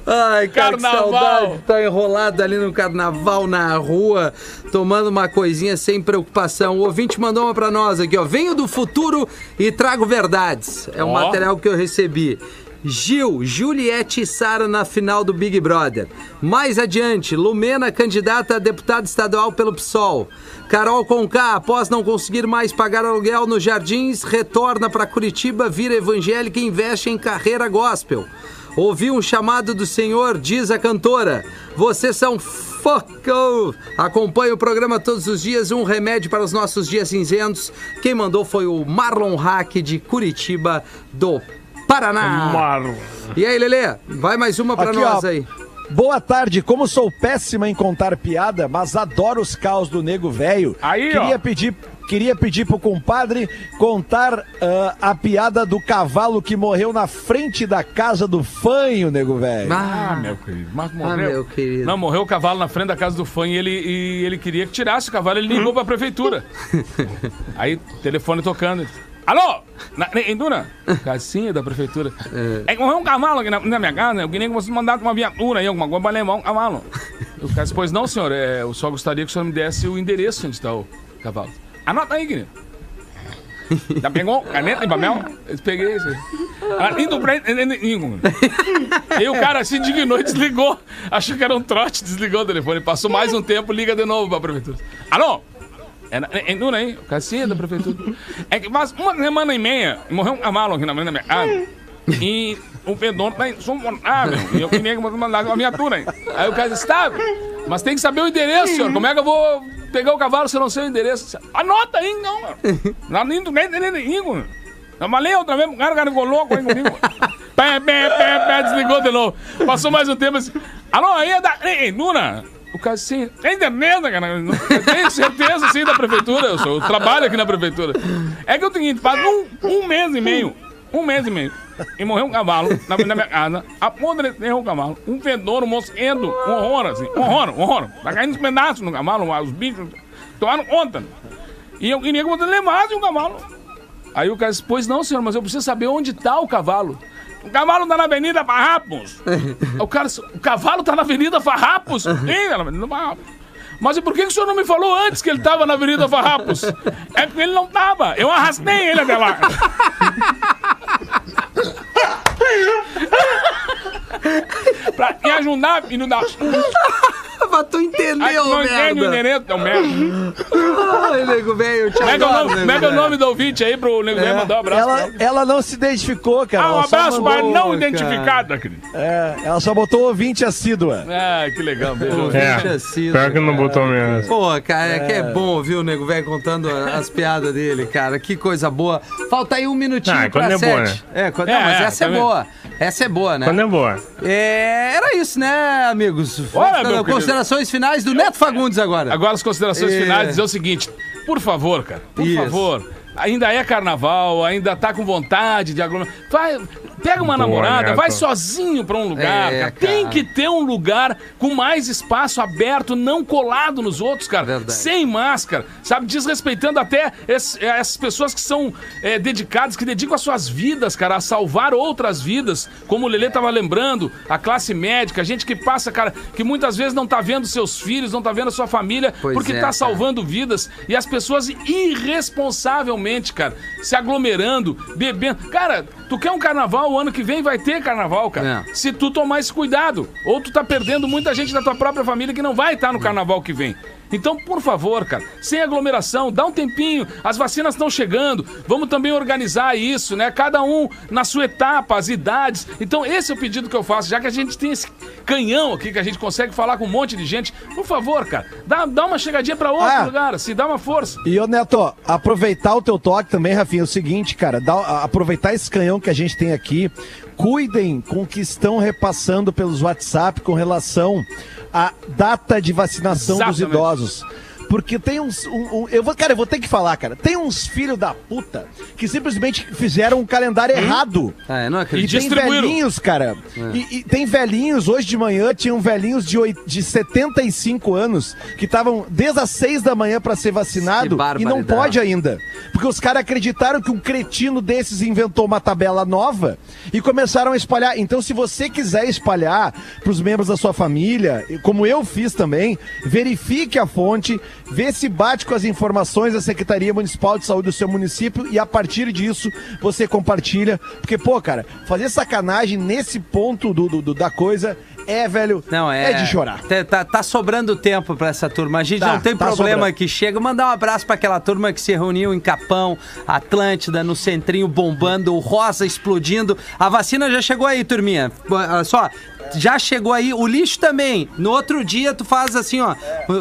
[SPEAKER 2] Ai, cara,
[SPEAKER 1] Carnaval.
[SPEAKER 2] que saudade. Tá enrolado ali no carnaval, na rua, tomando uma coisinha sem preocupação. O ouvinte mandou uma pra nós aqui, ó. Venho do futuro e trago verdades. É o
[SPEAKER 1] Ó.
[SPEAKER 2] material que eu recebi. Gil, Juliette e Sara na final do Big Brother. Mais adiante, Lumena, candidata a deputada estadual pelo PSOL. Carol Conká, após não conseguir mais pagar aluguel nos Jardins, retorna para Curitiba, vira evangélica e investe em carreira gospel. Ouvi um chamado do Senhor, diz a cantora. Vocês são fucko. Acompanhe o programa todos os dias, um remédio para os nossos dias cinzentos. Quem mandou foi o Marlon Hack de Curitiba, do Paraná.
[SPEAKER 3] Marlon.
[SPEAKER 2] E aí, Lelê? Vai mais uma pra
[SPEAKER 4] Aqui,
[SPEAKER 2] nós
[SPEAKER 4] ó.
[SPEAKER 2] aí.
[SPEAKER 4] Boa tarde, como sou péssima em contar piada, mas adoro os caos do nego velho.
[SPEAKER 1] Aí,
[SPEAKER 4] queria
[SPEAKER 1] ó.
[SPEAKER 4] pedir Queria pedir pro compadre contar ah, a piada do cavalo que morreu na frente da casa do fanho, nego velho.
[SPEAKER 1] Ah,
[SPEAKER 2] Ah,
[SPEAKER 1] meu querido. Mas morreu.
[SPEAKER 2] Ah, meu querido.
[SPEAKER 1] Não, morreu o cavalo na frente da casa do fã e ele, e ele queria que tirasse o cavalo. Ele ligou pra prefeitura. Aí, telefone tocando. Alô? Na, em Duna? Casinha da prefeitura. É. que morreu um cavalo aqui na, na minha casa. Eu queria que você mandasse uma viatura aí, alguma coisa pra levar um cavalo. O cara disse, pois não, senhor. É, eu só gostaria que o senhor me desse o endereço onde está o cavalo. Anota aí, querido. Já pegou caneta e papel? Eu peguei isso aí. Ah, indo pra... E o cara se indignou e desligou. Achou que era um trote, desligou o telefone. Passou mais um tempo, liga de novo pra prefeitura. Alô? É Duna aí, cacinha da prefeitura. É que faz uma semana e meia, morreu um cavalo aqui na frente da minha casa. E o fedor tá insuportável. E eu queria que mandasse uma viatura aí. Aí o cara disse, tá, mas tem que saber o endereço, senhor. Como é que eu vou pegar o cavalo se eu não sei o endereço? Anota aí, não. Não, nem nem nem nem Eu falei outra vez, o cara, ficou louco aí comigo. Pé, pé, pé, pé, desligou de novo. Passou mais um tempo assim. Alô, aí é da. Ei, Duna? O cara assim, tem certeza, cara? Eu tenho certeza, sim, da prefeitura. Eu, sou, eu trabalho aqui na prefeitura. É que é o seguinte, faz um, um mês e meio. Um mês e meio. E morreu um cavalo na, na minha casa. Apodreceu o cavalo. Um fedor, um mosquento. Um horror, assim. Um horror, um horror. Tá caindo uns pedaços no cavalo. Os bichos tomaram conta. E eu queria que você levasse o cavalo. Aí o cara disse, pois não, senhor, mas eu preciso saber onde tá o cavalo. O cavalo tá na Avenida Farrapos. o cara o cavalo tá na Avenida Farrapos? Sim, na Avenida Farrapos. Mas e por que, que o senhor não me falou antes que ele tava na Avenida Farrapos? É porque ele não tava. Eu arrastei ele até lá. pra me ajudar, filho da...
[SPEAKER 2] Mas tu entendeu,
[SPEAKER 1] Ai, não entende o
[SPEAKER 2] merda.
[SPEAKER 1] endereço, é merda.
[SPEAKER 2] Ai, nego velho, te
[SPEAKER 1] Como é é
[SPEAKER 2] adoro,
[SPEAKER 1] nome, é é o nome do ouvinte aí pro Nego Velho mandar um abraço? pra
[SPEAKER 4] Ela, ela não se identificou, cara.
[SPEAKER 1] Ah, um abraço, mas não
[SPEAKER 2] cara.
[SPEAKER 1] identificada, querido.
[SPEAKER 4] É, ela só botou ouvinte assídua.
[SPEAKER 1] Ah, que legal, beijo.
[SPEAKER 3] É,
[SPEAKER 2] Tinha sido,
[SPEAKER 3] pior que não botou mesmo.
[SPEAKER 2] Pô, cara, é que é bom ouvir o nego velho contando as piadas dele, cara. Que coisa boa. Falta aí um minutinho
[SPEAKER 3] Ah,
[SPEAKER 2] pra
[SPEAKER 3] quando é
[SPEAKER 2] sete.
[SPEAKER 3] boa, né?
[SPEAKER 2] É, quando,
[SPEAKER 1] É,
[SPEAKER 2] não, mas
[SPEAKER 1] é,
[SPEAKER 2] essa é boa. Essa é boa, né?
[SPEAKER 3] Quando é boa.
[SPEAKER 2] É, era isso, né, amigos?
[SPEAKER 1] Olha, meu querido.
[SPEAKER 2] Considerações finais do Neto Fagundes agora.
[SPEAKER 1] Agora as considerações
[SPEAKER 2] É.
[SPEAKER 1] finais dizer o seguinte, por favor, cara, por
[SPEAKER 2] Isso.
[SPEAKER 1] favor. Ainda é carnaval, ainda tá com vontade de aglomerar. Vai, pega uma
[SPEAKER 3] Boa,
[SPEAKER 1] namorada, vai sozinho pra um lugar,
[SPEAKER 2] É,
[SPEAKER 1] cara. Tem
[SPEAKER 2] cara.
[SPEAKER 1] que ter um lugar com mais espaço aberto, não colado nos outros, cara.
[SPEAKER 2] Verdade.
[SPEAKER 1] Sem máscara, sabe? Desrespeitando até esse- essas pessoas que são é, dedicadas, que dedicam as suas vidas, cara, a salvar outras vidas. Como o Lelê tava lembrando, a classe médica, a gente que passa, cara, que muitas vezes não tá vendo seus filhos, não tá vendo a sua família,
[SPEAKER 2] Pois
[SPEAKER 1] porque
[SPEAKER 2] é,
[SPEAKER 1] tá
[SPEAKER 2] cara.
[SPEAKER 1] salvando vidas. E as pessoas irresponsavelmente, cara, se aglomerando, bebendo. Cara, tu quer um carnaval, o ano que vem vai ter carnaval, cara.
[SPEAKER 2] É.
[SPEAKER 1] Se tu tomar esse cuidado. Ou tu tá perdendo muita gente da tua própria família que não vai estar no carnaval que vem. Então, por favor, cara, sem aglomeração, dá um tempinho, as vacinas estão chegando, vamos também organizar isso, né? Cada um na sua etapa, as idades. Então, esse é o pedido que eu faço, já que a gente tem esse canhão aqui, que a gente consegue falar com um monte de gente, por favor, cara, dá, dá uma chegadinha pra outro
[SPEAKER 4] Ah.
[SPEAKER 1] lugar, se dá uma força.
[SPEAKER 4] E, ô Neto, aproveitar o teu toque também, Rafinha, é o seguinte, cara, dá- aproveitar esse canhão que a gente tem aqui, cuidem com o que estão repassando pelos WhatsApp com relação à data de vacinação dos
[SPEAKER 1] Exatamente.
[SPEAKER 4] idosos. Porque tem uns. um- um- eu vou, cara, eu vou ter que falar, cara. Tem uns filhos da puta que simplesmente fizeram um calendário errado.
[SPEAKER 2] É, não
[SPEAKER 4] E
[SPEAKER 2] acredito.
[SPEAKER 4] tem velhinhos, cara. E, e tem velhinhos, hoje de manhã tinham velhinhos de, oit- de 75 anos que estavam desde as 6 da manhã pra ser vacinado e não pode ainda. Porque os caras acreditaram que um cretino desses inventou uma tabela nova e começaram a espalhar. Então, se você quiser espalhar pros membros da sua família, e como eu fiz também, verifique a fonte, vê se bate com as informações da Secretaria Municipal de Saúde do seu município e a partir disso você compartilha. Porque, pô, cara, fazer sacanagem nesse ponto do, do- do- da coisa é, velho,
[SPEAKER 2] Não, é.
[SPEAKER 4] de chorar.
[SPEAKER 2] Tá, tá- tá sobrando tempo pra essa turma. A gente
[SPEAKER 4] Tá,
[SPEAKER 2] não tem
[SPEAKER 4] tá
[SPEAKER 2] problema
[SPEAKER 4] sobrando.
[SPEAKER 2] que chega. Mandar um abraço pra aquela turma que se reuniu em Capão, Atlântida, no centrinho bombando, o rosa explodindo. A vacina já chegou aí, turminha. Olha só. Já chegou aí, o lixo também. No outro dia tu faz assim, ó.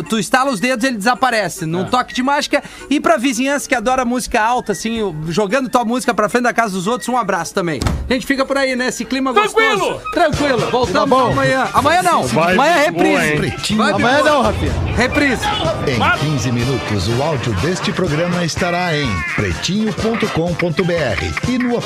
[SPEAKER 2] Tu estala os dedos ele desaparece.
[SPEAKER 4] É.
[SPEAKER 2] Num toque de mágica. E pra vizinhança que adora música alta, assim, jogando tua música pra frente da casa dos outros, um abraço também. A gente fica por aí, né? Esse clima
[SPEAKER 1] Tranquilo!
[SPEAKER 2] gostoso. Tranquilo. Voltamos
[SPEAKER 4] bom.
[SPEAKER 2] amanhã. Amanhã não.
[SPEAKER 3] Vai
[SPEAKER 2] amanhã é
[SPEAKER 3] boa,
[SPEAKER 2] reprise. Vai,
[SPEAKER 4] Amanhã
[SPEAKER 2] Bilu.
[SPEAKER 4] não, Rafinha.
[SPEAKER 2] Reprise.
[SPEAKER 6] Em 15 minutos, o áudio deste programa estará em pretinho.com.br e no